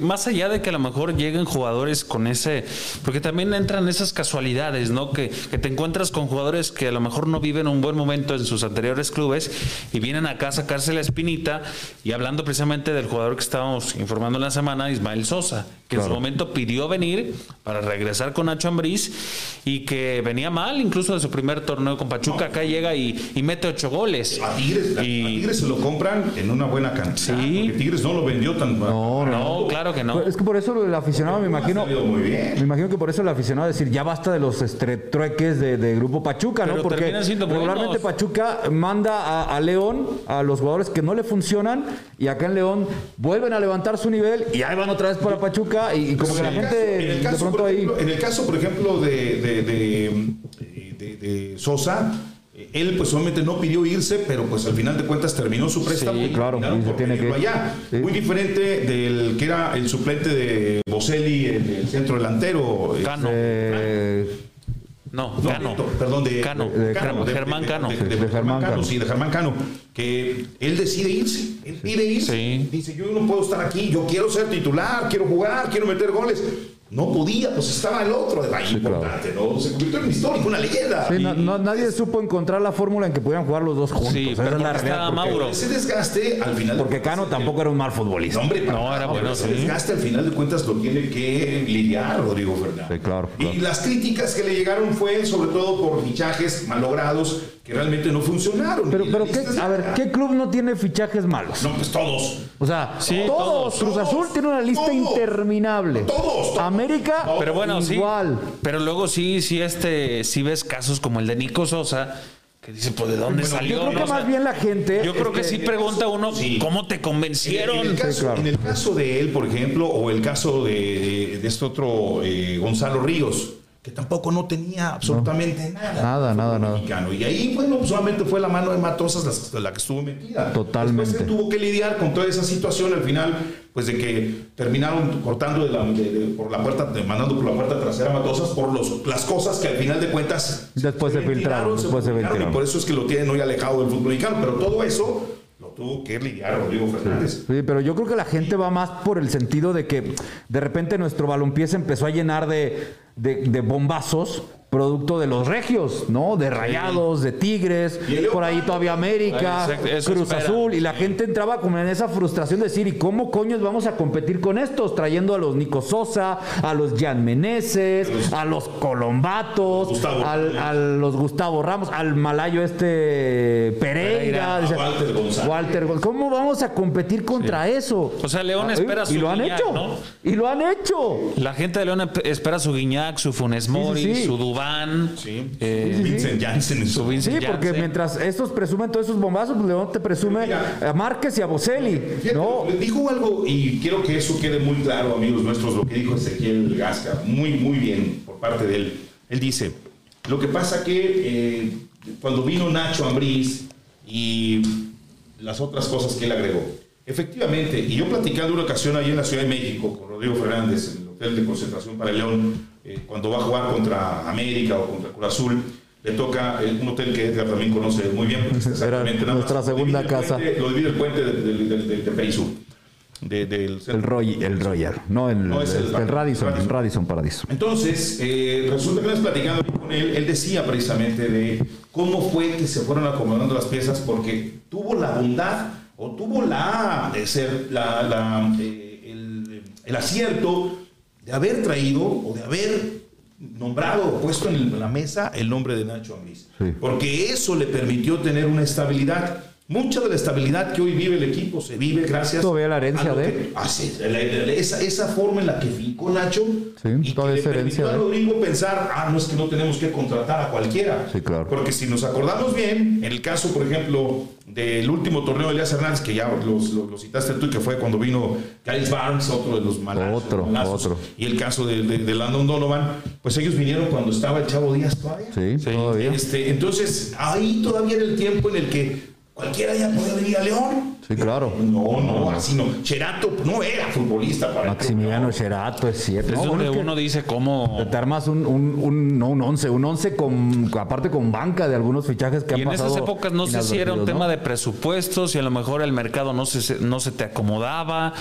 más allá de que a lo mejor lleguen jugadores con ese, porque también entran esas casualidades, ¿no? Que, que te encuentras con jugadores que a lo mejor no viven un buen momento en sus anteriores clubes y vienen acá a la espinita y hablando precisamente del jugador que estábamos informando en la semana, Ismael Sosa, que en su momento pidió venir para regresar con Nacho Ambriz y que venía mal incluso de su primer torneo con Pachuca. Acá llega y, y mete ocho goles. A Tigres, Y- a Tigres se lo compran en una buena cantidad. Sí. porque Tigres no lo vendió tan No, No, claro que no. Es que por eso el aficionado, me imagino. salido muy bien. Me imagino que por eso el aficionado decir ya basta de los este, trueques de, de Grupo Pachuca, ¿no? Porque regularmente buenos. Pachuca manda a, a León, a los jugadores que no le funcionan, y acá en León vuelven a levantar su nivel y ahí van otra vez para Pachuca, y, y como que En la el gente caso- en el de caso, pronto por ahí. ejemplo, En el caso, por ejemplo, de, de, de, de- de Sosa, él pues obviamente no pidió irse, pero pues al final de cuentas terminó su préstamo. Sí, claro, terminaron y se por tiene pedirlo que- allá. sí. Muy diferente del que era el suplente de Boselli, el, el centro delantero. Cano. eh, No, no, Cano. Perdón, de, Cano. de Cano, Germán Cano. De, De Germán Cano. sí, de Germán Cano. Que él decide irse. Él pide irse. Sí. Dice, yo no puedo estar aquí, yo quiero ser titular, quiero jugar, quiero meter goles. No podía, pues estaba el otro de ahí claro. importante, ¿no? Se convirtió en un histórico, una leyenda. sí, Y- no- no- nadie supo encontrar la fórmula en que pudieran jugar los dos juntos. Sí, Esa pero es la porque realidad, estaba porque- Mauro. ese desgaste al final. de Porque Cano tampoco era un mal futbolista. No, hombre, para No, era bueno, ese sí. desgaste al final de cuentas lo tiene que lidiar Rodrigo Fernández. Sí, claro, Y las críticas que le llegaron fue sobre todo por fichajes malogrados que realmente no funcionaron. Pero, pero ¿qué, a ver. ¿qué club no tiene fichajes malos? No, pues todos. O sea, Sí, todos. todos, Cruz todos, Azul tiene una lista todos. interminable. Todos, todos. América. Pero bueno, sí. igual. Pero luego sí, sí, este, sí ves casos como el de Nico Sosa, que dice, pues, ¿de dónde Bueno, salió? Yo creo no? que O sea, más bien la gente. Yo creo que sí pregunta uno, Sí. ¿cómo te En convencieron? el, caso, claro. en el caso de él, por ejemplo, o el caso de este otro eh, Gonzalo Ríos, que tampoco no tenía absolutamente nada. Nada, nada, nada. mexicano. Y ahí, bueno, solamente fue la mano de Matosas la, la que estuvo metida. Totalmente. Después se tuvo que lidiar con toda esa situación al final, pues de que terminaron cortando de la- de- de- por la puerta, mandando por la puerta trasera a Matosas por los, las cosas que al final de cuentas Después se filtraron, después se filtraron. Y por eso es que lo tienen hoy alejado del fútbol mexicano. Pero todo eso tuvo que lidiar Rodrigo Fernández. Sí, pero yo creo que la gente va más por el sentido de que de repente nuestro balompié se empezó a llenar de, de- de bombazos producto de los regios, ¿no? De rayados, de tigres, Y por ahí todavía América, Exacto, Cruz espera. Azul, y la gente entraba como en esa frustración de decir, ¿y cómo coños vamos a competir con estos? Trayendo a los Nico Sosa, a los Jan Meneses, a los Colombatos, Gustavo al- a los Gustavo Ramos, al malayo este Pereira, Walter González. Walter ¿Cómo vamos a competir contra eso? O sea, León Ah, espera y su lo han Guiñac, hecho. ¿no? Y lo han hecho. La gente de León espera su Guiñac, su Funes Mori, sí. su Dubán. Sí. eh, Vincent Janssen en su Vincent Sí, porque Janssen. mientras estos presumen todos esos bombazos, pues León te presume Mira. a Márquez y a Boselli. No, dijo algo y quiero que eso quede muy claro, amigos nuestros, lo que dijo Ezequiel Gasca, muy, muy bien por parte de él. Él dice, lo que pasa que eh, cuando vino Nacho Ambriz y las otras cosas que él agregó, efectivamente, y yo platicando una ocasión ahí en la Ciudad de México con Rodrigo Fernández, en hotel de concentración para el León, eh, cuando va a jugar contra América o contra Cruz Azul, le toca eh, un hotel que Edgar también conoce muy bien. *laughs* Era exactamente más. nuestra Lo segunda el casa. puente- lo divide el puente de, de, de, Perisur, del el, Roy, el Royer. No, el, No, es el- el Radisson, Radisson. Radisson Paradiso. Entonces, eh, resulta que platicando con él, él decía precisamente de cómo fue que se fueron acomodando las piezas porque tuvo la bondad o tuvo la, de ser, la, la, eh, el, el acierto de haber traído o de haber nombrado o puesto en la mesa el nombre de Nacho Ambriz. Sí. Porque eso le permitió tener una estabilidad. Mucha de la estabilidad que hoy vive el equipo se vive gracias Todavía la herencia a lo de- que- Ah, sí, la- la- esa, esa forma en la que ficó Nacho Sí, y que toda le esa permitió herencia a Rodrigo pensar, ah, no es que no tenemos que contratar a cualquiera. Sí, claro. Porque si nos acordamos bien, en el caso, por ejemplo, del último torneo de Elias Hernández, que ya los- lo, lo citaste tú, que fue cuando vino Kyle Barnes, otro de los malazos, Otro, malazos, otro. y el caso de, de- de Landon Donovan, pues ellos vinieron cuando estaba el Chavo Díaz todavía. Sí, Sí. todavía. Este, entonces, ahí todavía era el tiempo en el que cualquiera ya podía venir a León. Sí, claro. No, no, así no. Cherato no era futbolista para Maximiliano Cherato, es cierto. Es No, donde bueno, es que uno dice cómo. Te armas un, un, un- no un 11, un 11 con, aparte con banca de algunos fichajes que Y han en pasado. esas épocas no sé si era un tema ¿no? de presupuestos y a lo mejor el mercado no se, no se te acomodaba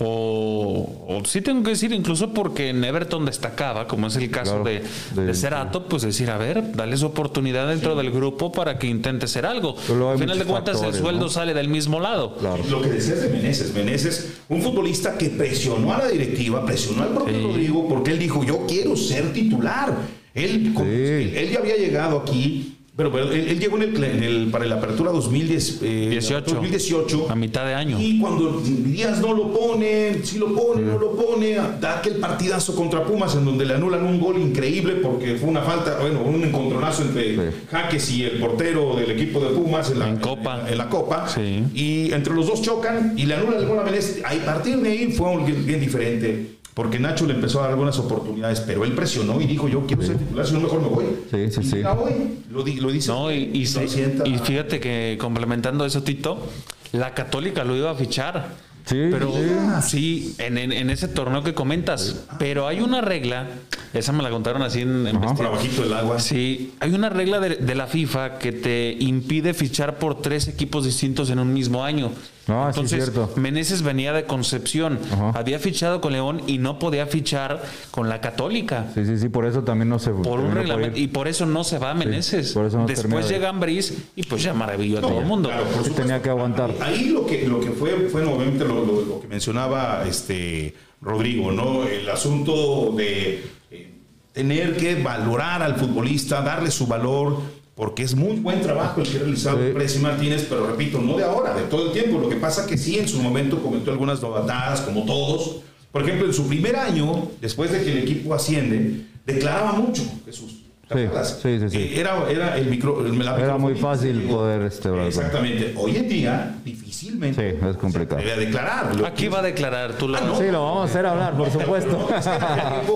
o, o sí tengo que decir incluso porque en Everton destacaba, como es el caso Claro, de, de- de Cerato, pues decir, a ver, dale su oportunidad dentro del grupo para que intente ser algo. Al final de cuentas el sueldo ¿no? sale del mismo lado. Lo que decías de Meneses, Meneses, un futbolista que presionó a la directiva, presionó al propio Rodrigo, porque él dijo, yo quiero ser titular. Él, él ya había llegado aquí pero, pero él, llegó en el, para la apertura 2018, 2018. Eh, a mitad de año. Y cuando Díaz no lo pone, si lo pone, no lo pone, da aquel partidazo contra Pumas en donde le anulan un gol increíble porque fue una falta, bueno, un encontronazo entre Jaques y el portero del equipo de Pumas en la, Copa. En, la Copa. Y entre los dos chocan y le anulan el gol a Menés. A partir de ahí fue bien, bien diferente porque Nacho le empezó a dar algunas oportunidades, pero él presionó y dijo, yo quiero ser titular, si no mejor me voy. Sí, sí, sí. Voy. Lo, lo, dice. No, y, y, y, fíjate que complementando eso, Tito, la Católica lo iba a fichar. Sí, pero sí, en, en, ese torneo que comentas. Pero hay una regla, esa me la contaron así en, en Por abajito del agua. Sí, hay una regla de, de, la FIFA que te impide fichar por tres equipos distintos en un mismo año. Ah, Entonces, Meneses venía de Concepción, había fichado con León y no podía fichar con la Católica. Sí, sí, sí, por eso también no se por un reglamento y por eso no se va a Meneses. Después llega Ambriz y pues ya maravilló a todo el mundo. Claro, tenía que aguantar. Ahí lo que lo que fue fue nuevamente lo, que mencionaba este Rodrigo, ¿no? El asunto de eh, tener que valorar al futbolista, darle su valor porque es muy buen trabajo el que ha realizado sí. Martínez, pero repito, no de ahora, de todo el tiempo. Lo que pasa que sí, en su momento cometió algunas novatadas, como todos. Por ejemplo, en su primer año, después de que el equipo asciende, declaraba mucho, Jesús. Sí, sí, sí, eh, era, era el micro. era muy fácil poder. Este, exactamente. Hoy en día, difícilmente. Sí, es complicado. Se declarar. Aquí va a declarar, tú lo ah, Sí, lo vamos a hacer hablar, por *laughs* supuesto.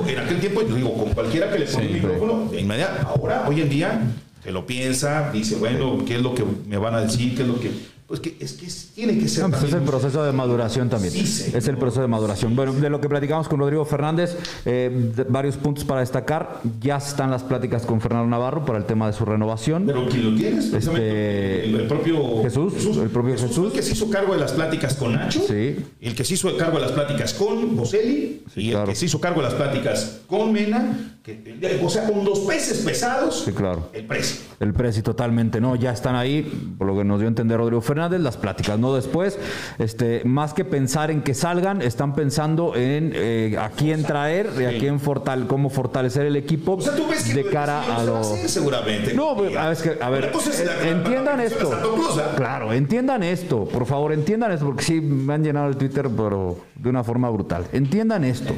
en aquel tiempo, yo digo, con cualquiera que le ponga el micrófono, de inmediato. Ahora, hoy en día, se lo piensa, dice, bueno, ¿qué es lo que me van a decir? ¿Qué es lo que pues que es que tiene que ser. Pues es el proceso de maduración también. es el proceso de maduración. Bueno, de lo que platicamos con Rodrigo Fernández, eh, varios puntos para destacar. Ya están las pláticas con Fernando Navarro para el tema de su renovación. Pero ¿quién lo tienes? Este, el, propio Jesús, El propio Jesús. El que se hizo cargo de las pláticas con Nacho. Sí. El que se hizo cargo de las pláticas con Boselli. y el que se hizo cargo de las pláticas con Mena. o sea, con dos peces pesados. Sí, claro. El precio. El precio, totalmente. No, ya están ahí, por lo que nos dio a entender Rodrigo Fernández las pláticas, no después. Este, más que pensar en que salgan, están pensando en eh, a quién traer y a quién fortal, cómo fortalecer el equipo de cara a lo. Seguramente. No, a ver, a ver entiendan esto. Claro, entiendan esto, por favor, entiendan esto, porque sí me han llenado el Twitter, pero de una forma brutal. Entiendan esto.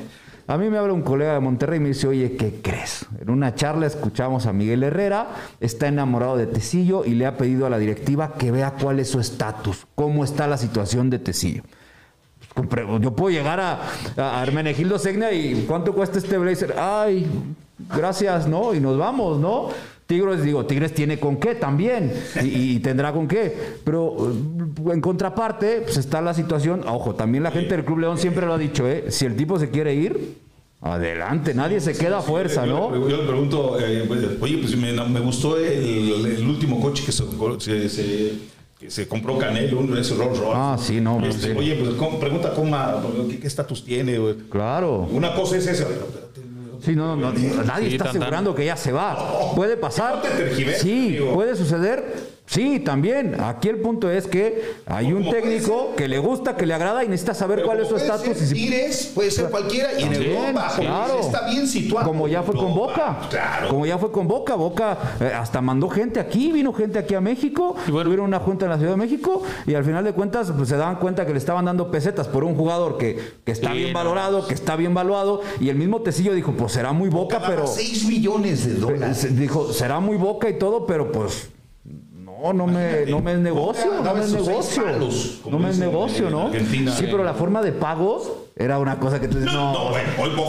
A mí me habla un colega de Monterrey y me dice, oye, ¿qué crees? En una charla escuchamos a Miguel Herrera, está enamorado de Tecillo y le ha pedido a la directiva que vea cuál es su estatus, cómo está la situación de Tecillo. Pues, yo puedo llegar a, a Hermenegildo Segna y ¿cuánto cuesta este blazer? Ay, gracias, ¿no? Y nos vamos, ¿no? Tigres, digo, Tigres tiene con qué también y, tendrá con qué. Pero eh, en contraparte, pues está la situación. Ojo, también la gente del Club León siempre lo ha dicho, ¿eh? Si el tipo se quiere ir, adelante, nadie se queda a fuerza, ¿no? Yo, le pregunto, eh, pues, oye, pues me, gustó el, último coche que se, se compró Canelo, uno de esos Rolls Royce. Ah, sí, no. Este, oye, pues pregunta cómo, qué estatus tiene. Claro. Una cosa es esa. Sí, no, no, nadie está asegurando que ya se va. Puede pasar. Sí, puede suceder. Sí, también. Aquí el punto es que hay un técnico que le gusta, que le agrada y necesita saber cuál es su estatus. Si... puede ser cualquiera y en Europa claro. está bien situado. Como ya fue con Boca. Claro. Como ya fue con Boca. Boca eh, hasta mandó gente aquí, vino gente aquí a México. Tuvieron una junta en la Ciudad de México y al final de cuentas pues, se daban cuenta que le estaban dando pesetas por un jugador que, que está bien valorado, que está bien valuado. Y el mismo Tecillo dijo, pues será muy Boca, pero... 6 millones de dólares. Dijo, será muy Boca y todo, pero pues no, no me, no me es negocio, no me es negocio. No me es negocio, ¿no? Sí, pero la forma de pagos era una cosa que tú dices, no,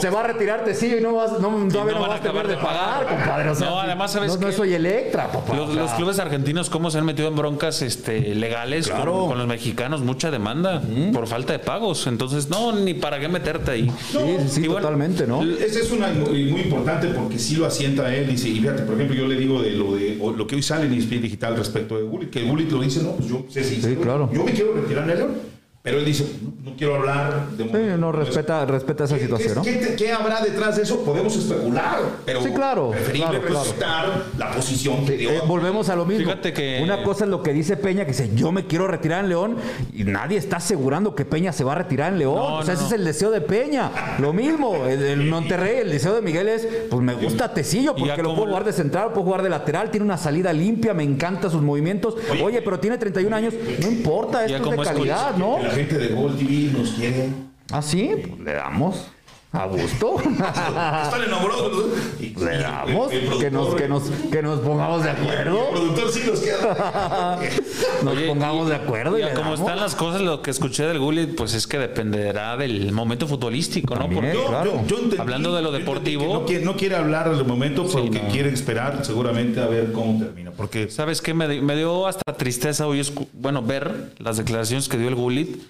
se va a retirarte, sí, y no vas, no, todavía no, vas a acabar de pagar, compadre. no, además, ¿sabes No, soy Electra, papá. Los, clubes argentinos, ¿cómo se han metido en broncas este, legales con, los mexicanos? Mucha demanda por falta de pagos. Entonces, no, ni para qué meterte ahí. sí, sí, totalmente, ¿no? Ese es una, muy, muy, importante porque sí lo asienta él. Dice, y fíjate, por ejemplo, yo le digo de lo, de, lo que hoy sale en ESPN Digital respecto de Gullit, que Gullit lo dice, no, pues yo, sí, sí, claro. yo me quiero retirar en el Pero él dice, no, no quiero hablar de... Sí, no respeta, respeta esa ¿Qué- situación, ¿no? ¿qué, qué- qué habrá detrás de eso? Podemos especular, pero Sí, claro, preferible claro, claro. respetar la posición que dio. Eh, volvemos a lo mismo. Fíjate que- Una cosa es lo que dice Peña, que dice, yo me quiero retirar en León, y nadie está asegurando que Peña se va a retirar en León. No, o sea, no, ese no. es el deseo de Peña. Lo mismo, el, el Monterrey, el deseo de Miguel es, pues me gusta Tecillo, porque lo puedo jugar de central, lo puedo jugar de lateral, tiene una salida limpia, me encantan sus movimientos. Oye, pero tiene 31 años, no importa, esto es de calidad, ¿no? La gente de Gol TV nos quiere. Ah, sí, pues le damos. A gusto. *laughs* Están enamorados. Le damos. Que nos, que nos, que nos pongamos de El acuerdo. productor sí nos queda. *laughs* Nos Oye, pongamos de acuerdo y Ya le como están las cosas, lo que escuché del Gullit, pues es que dependerá del momento futbolístico, ¿no? También. Porque entendí- Hablando de lo yo deportivo. que No quiere, no quiere hablar del momento porque no. quiere esperar seguramente a ver cómo termina. Porque ¿Sabes qué? Me, me dio hasta tristeza hoy, bueno, ver las declaraciones que dio el Gullit.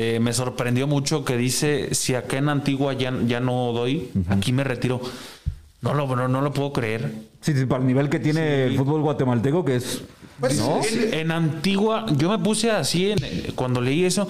Eh, me sorprendió mucho que dice, si acá en Antigua ya, ya no doy, aquí me retiro. No lo, no, no lo puedo creer. Sí, sí, para el nivel que tiene el fútbol guatemalteco, que es. Pues, ¿no? él- En Antigua, yo me puse así en- cuando leí eso,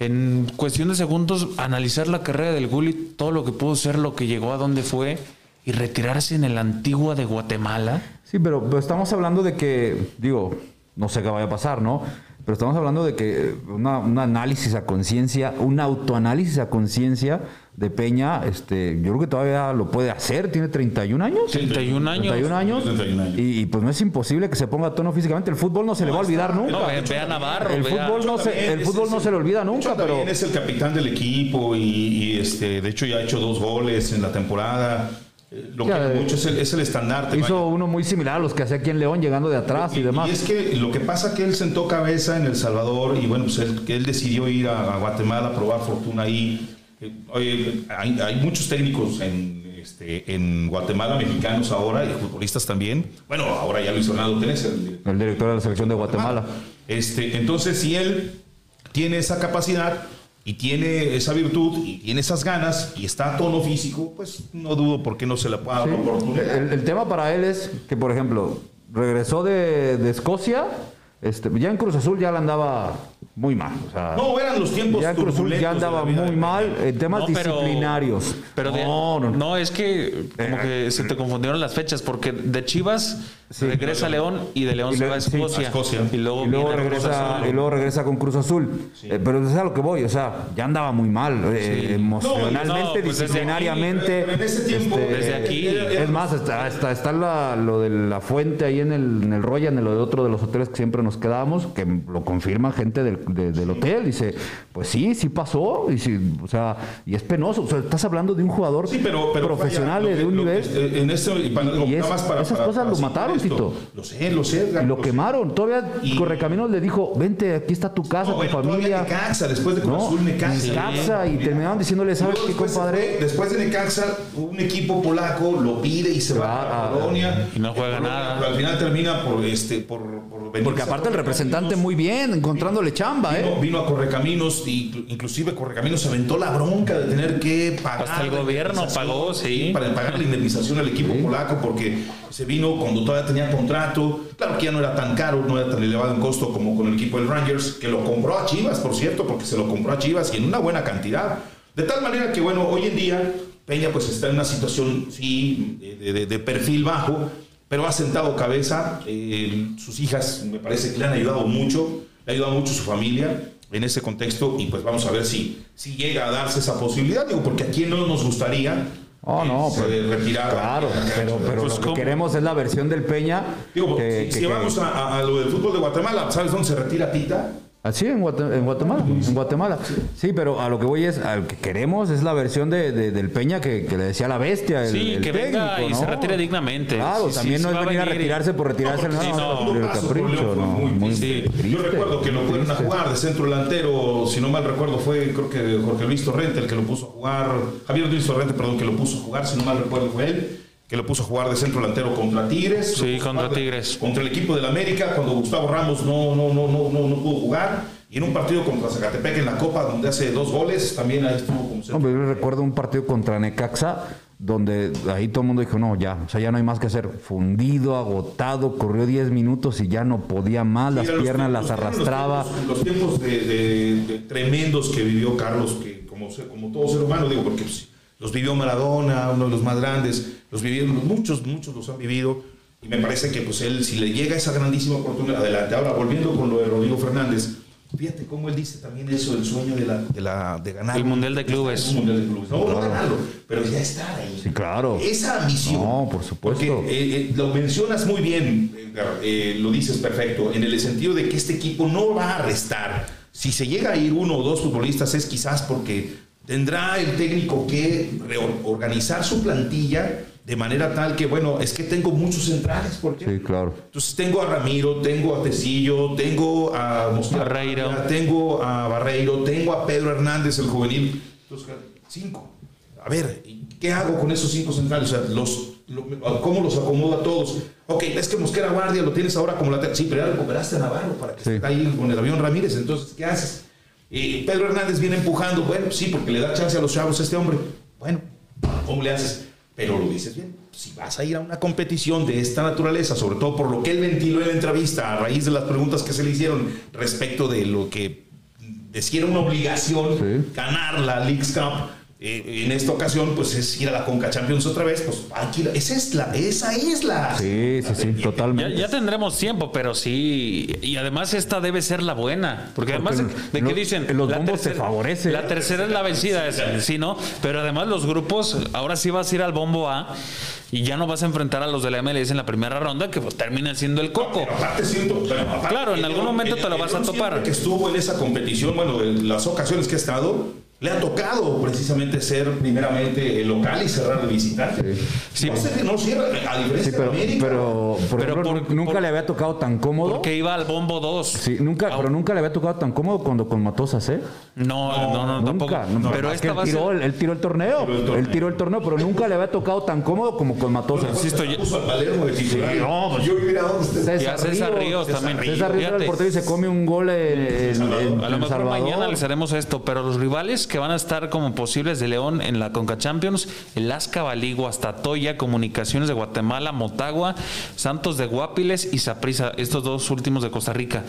en cuestión de segundos, analizar la carrera del Gullit, todo lo que pudo ser, lo que llegó a dónde fue, y retirarse en el Antigua de Guatemala. Sí, pero, pero estamos hablando de que, digo, no sé qué vaya a pasar, ¿no? Pero estamos hablando de que una- un análisis a conciencia, un autoanálisis a conciencia de Peña, este, yo creo que todavía lo puede hacer, tiene 31 años. 31 años. 31 años. 31 años. Y, y, pues no es imposible que se ponga a tono físicamente. El fútbol no se le va a olvidar nunca. No, ve, ve a Navarro. el fútbol no se, el fútbol es- no se le olvida nunca, pero es el capitán del equipo y, y, este, de hecho ya ha hecho dos goles en la temporada. Eh, Lo que mucho es el, es el estandarte. hizo vaya. uno muy similar a los que hacía aquí en León llegando de atrás y, demás. Y es que lo que pasa que él sentó cabeza en El Salvador y bueno, pues él, que él decidió ir a, a Guatemala a probar fortuna ahí. Eh, oye, hay, hay muchos técnicos en, este, en Guatemala, mexicanos ahora y futbolistas también. Bueno, ahora ya Luis Fernando Tenés, el director el director de la selección de Guatemala. Este, entonces, si él tiene esa capacidad y tiene esa virtud y tiene esas ganas y está a tono físico, pues no dudo por qué no se le pueda dar Sí. la oportunidad. El, el tema para él es que, por ejemplo, regresó de, de Escocia, este, ya en Cruz Azul ya le andaba muy mal. O sea, No, eran los tiempos ya en Cruz Azul ya andaba la muy mal en temas No, pero- disciplinarios. Pero de- no, no, no, es que como que se te confundieron las fechas, porque de Chivas regresa a León y de León Y se va a sí, Escocia. a Escocia. Y luego, y luego viene a Cruz regresa Azul. y luego regresa con Cruz Azul Eh, pero es a lo que voy o sea ya andaba muy mal eh, emocionalmente No, pues desde disciplinariamente aquí, en ese tiempo, este, desde aquí. es más está, está, está la- lo de la fuente ahí en el, en el Royal en lo de otro de los hoteles que siempre nos quedábamos que lo confirma gente del, de- del hotel dice pues sí sí pasó y sí, o sea y es penoso o sea, estás hablando de un jugador Sí, pero, pero profesional vaya, de un nivel eh, en este, y para- es- más para- esas para- cosas para lo mataron, Lo sé, lo sé. Edgar, y lo quemaron todavía Y- Correcaminos le dijo vente aquí está tu casa No, tu bueno, familia Necaxa, después de Cruz no, Azul, Necaxa. Necaxa, y terminaron diciéndole, ¿sabes qué, compadre? después de Necaxa, un equipo polaco lo pide y se va va a a- Polonia. y no juega Polonia, nada. Pero al final termina por, este, por, por Porque aparte el representante muy bien, encontrándole chamba, Vino, ¿eh? vino a Correcaminos y inclusive Correcaminos se aventó la bronca de tener que pagar. Hasta el gobierno pagó, sí. Para pagar la indemnización al equipo polaco porque se vino cuando todavía tenía contrato. Claro que ya no era tan caro, no era tan elevado en costo como con el equipo del Rangers, que lo compró a Chivas, por cierto, porque se lo compró a Chivas y en una buena cantidad. De tal manera que, bueno, hoy en día Peña pues está en una situación, sí, de, de- de perfil bajo, pero ha sentado cabeza. eh, sus hijas me parece que le han ayudado mucho, le ha ayudado mucho su familia en ese contexto y pues vamos a ver si, si llega a darse esa posibilidad, digo, porque a quién no nos gustaría Oh, no, se pero- retirara. Claro, pero, pero Pues, lo que queremos es la versión del Peña. Digo, que- si, que- si que- vamos a- a lo del fútbol de Guatemala, ¿sabes dónde se retira Tita? Así en, Guate- en Guatemala, en Guatemala. Sí, pero a lo que voy es, a lo que queremos es la versión de, de- del Peña que, que le decía la bestia. El, Sí, el que venga técnico, y ¿no? se retire dignamente. Claro, Sí, también sí, no sí es va a venir a venir y- retirarse por retirarse, no, sí, no, no, por el capricho, muy muy triste. Yo recuerdo que lo fueron a jugar de centro delantero, si no mal recuerdo fue creo que Jorge Luis Torrente el que lo puso a jugar, Javier Luis Torrente, perdón, que lo puso a jugar, si no mal recuerdo fue él, que lo puso a jugar de centro delantero contra Tigres. Sí, contra de- Tigres. Contra el equipo del América, cuando Gustavo Ramos no, no, no, no, no, no pudo jugar. Y en un partido contra Zacatepec en la Copa, donde hace dos goles, también ahí estuvo como No, centro. pero yo recuerdo un partido contra Necaxa donde ahí todo el mundo dijo, no, ya, o sea, ya no hay más que hacer. Fundido, agotado, corrió 10 minutos y ya no podía más, las Mira, piernas tiempos- las los arrastraba. tiempos- Los tiempos, de, de- de tremendos que vivió Carlos, que como, ser- como todo ser humano, digo, porque pues, los vivió Maradona, uno de los más grandes, los vivieron, muchos, muchos los han vivido. Y me parece que pues él, si le llega esa grandísima oportunidad, adelante. Ahora, volviendo con lo de Rodrigo Fernández, fíjate cómo él dice también eso, el sueño de, la, de, la, de ganar. El Mundial de Clubes. Un Mundial de Clubes. No, no ganarlo, pero ya estar ahí. Sí, claro. Esa misión. No, por supuesto. Porque eh, eh, lo mencionas muy bien, eh, lo dices perfecto, en el sentido de que este equipo no va a restar. Si se llega a ir uno o dos futbolistas es quizás porque tendrá el técnico que reorganizar su plantilla de manera tal que, bueno, es que tengo muchos centrales, ¿por qué? Sí, claro. Entonces tengo a Ramiro, tengo a Tecillo, tengo a Mosquera, Barreiro. tengo a Barreiro, tengo a Pedro Hernández, el juvenil. Entonces, cinco. A ver, ¿y ¿qué hago con esos cinco centrales? O sea, los, lo- ¿cómo los acomodo a todos? Ok, es que Mosquera Guardia lo tienes ahora como lateral. Sí, pero ya recuperaste a Navarro para que Sí. esté ahí con el avión Ramírez. Entonces, ¿qué haces? Y Pedro Hernández viene empujando. Bueno, sí, porque le da chance a los chavos a este hombre. Bueno, ¿cómo le haces? Pero lo dices bien. Si vas a ir a una competición de esta naturaleza, sobre todo por lo que él ventiló en la entrevista, a raíz de las preguntas que se le hicieron respecto de lo que decía era una obligación Sí. ganar la League's Cup. Eh, en esta ocasión, pues es ir a la Conca Champions otra vez, pues hay que ir- esa es la, esa es la. Sí, sí, sí, Ya, totalmente. ya tendremos tiempo, pero sí. Y además esta debe ser la buena. Porque además de, que dicen... los la bombos te favorece, La tercera es la vencida, es- sí, ¿no? Pero además los grupos, ahora sí vas a ir al bombo A y ya no vas a enfrentar a los de la MLS en la primera ronda, que pues terminan siendo el coco. Pero aparte siento, pero aparte Claro, en algún momento el- te lo el vas a topar. que estuvo en esa competición, bueno, en las ocasiones que ha estado, le ha tocado precisamente ser primeramente el local y cerrar de visitante. Sí. No, sé que no cierra, a diferencia Sí, pero, de América. pero, por Pero ejemplo, por- nunca por- le había tocado tan cómodo. Porque iba al bombo 2. Sí, nunca, pero nunca le había tocado tan cómodo cuando con Matosas, ¿eh? No, no, no, tampoco. Nunca. no, pero es esta que va él tiró, ser... el- él tiró el torneo. Tiró el torneo. Él tiró el torneo, pero nunca le había tocado tan cómodo como con Matosas. Insisto, yo- puso al Palermo de titular. no, pues- yo mira dónde está. Y a César Ríos también. César Ríos era el portero y se come un gol en, en- A lo mejor Salvador. mañana les haremos esto, pero los rivales que van a estar como posibles de León en la Conca Champions, el Azcabalí, Guastatoya, Comunicaciones de Guatemala, Motagua, Santos de Guapiles y Saprissa, estos dos últimos de Costa Rica.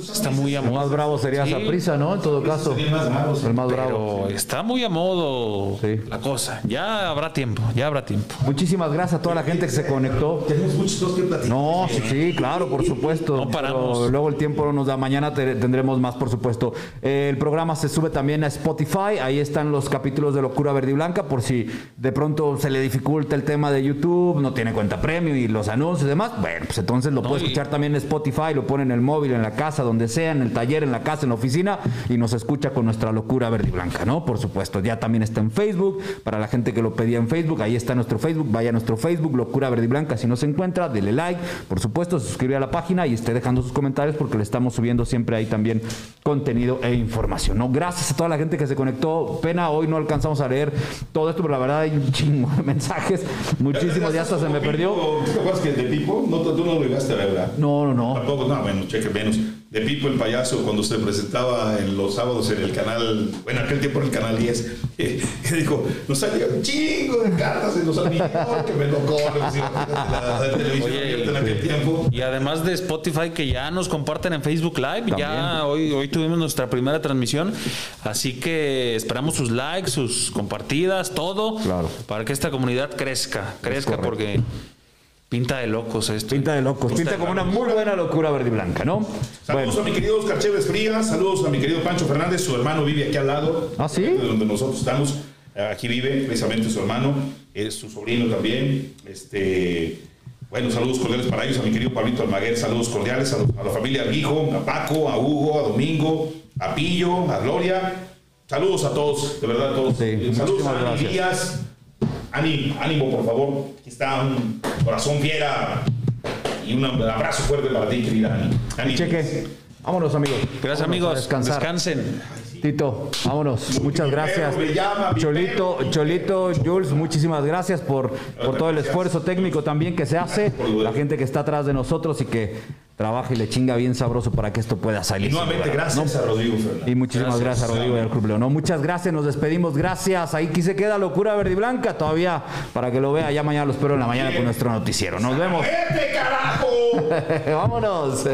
Está muy a El más modo. bravo sería Sí. Saprissa, ¿no? En todo caso. sería el más bravo. El más bravo. Pero está muy a modo Sí. la cosa. Ya habrá tiempo, ya habrá tiempo. Muchísimas gracias a toda la gente que se conectó. Tenemos muchas cosas que platicar. No, sí, sí, claro, por supuesto. No paramos. Pero luego el tiempo no nos da. Mañana te- tendremos más, por supuesto. Eh, el programa se sube también a Spotify. Ahí están los capítulos de Locura Verde y Blanca. Por si de pronto se le dificulta el tema de YouTube, no tiene cuenta premium y los anuncios y demás. Bueno, pues entonces lo No, puede escuchar también en Spotify. Lo pone en el móvil, en la casa, donde sea, en el taller, en la casa, en la oficina. Y nos escucha con nuestra Locura Verde y Blanca, ¿no? Por supuesto. Ya también está en Facebook. Para la gente que lo pedía en Facebook, ahí está nuestro Facebook. Vaya a nuestro Facebook, Locura Verde y Blanca. Si no se encuentra, dele like. Por supuesto, se suscribe a la página y esté dejando sus comentarios porque le estamos subiendo siempre ahí también contenido e información. ¿no? Gracias a toda la gente que se conectó. Pena, hoy no alcanzamos a leer todo esto, pero la verdad hay un chingo de mensajes. Muchísimos, ya hasta se me perdió. ¿Tú te acuerdas que de Pipo? No, tú no lo llegaste a ver, ¿verdad? No, no, no. Tampoco, no, bueno, cheque menos. De Pipo el payaso, cuando se presentaba en los sábados en el canal, bueno, aquel tiempo en el canal 10, eh, que dijo, nos salía un chingo de cartas en los amigos, que me lo corren, la, la televisión Oye, en aquel tiempo. Y además de Spotify que ya nos comparten en Facebook Live, ya hoy, hoy tuvimos nuestra primera transmisión, así que esperamos sus likes, sus compartidas, todo, Claro. para que esta comunidad crezca, crezca correcto. porque pinta de locos esto. Pinta de locos, pinta como una muy buena locura verde y blanca, ¿no? Saludos Bueno, a mi querido Oscar Chévez Frías, saludos a mi querido Pancho Fernández, su hermano vive aquí al lado. ¿Ah, sí? De donde nosotros estamos, aquí vive precisamente su hermano, es su sobrino también. Este, bueno, saludos cordiales para ellos, a mi querido Pablito Almaguer, saludos cordiales a, a la familia Arguijo, a Paco, a Hugo, a Domingo, a Pillo, a Gloria. Saludos a todos, de verdad a todos. Sí, saludos muchísimas a Ani Ani, ánimo, por favor. Aquí está un corazón fiera y un abrazo fuerte para ti, querida Ani. Cheque. Vámonos, amigos. Gracias Vámonos amigos, descansar. descansen. Tito, vámonos. Muchas gracias. llama, Cholito, perro. Cholito, Jules, muchísimas gracias por, por todo el esfuerzo técnico también que se hace. La gente que está atrás de nosotros y que trabaja y le chinga bien sabroso para que esto pueda salir. Y nuevamente, gracias a Rodrigo Fernández. Y muchísimas gracias, a Rodrigo y al Club León. No, muchas gracias, nos despedimos, gracias. Ahí aquí se queda Locura Verde y Blanca todavía para que lo vea. Ya mañana lo espero en la mañana con nuestro noticiero. Nos vemos. ¡Vete, carajo! *laughs* Vámonos.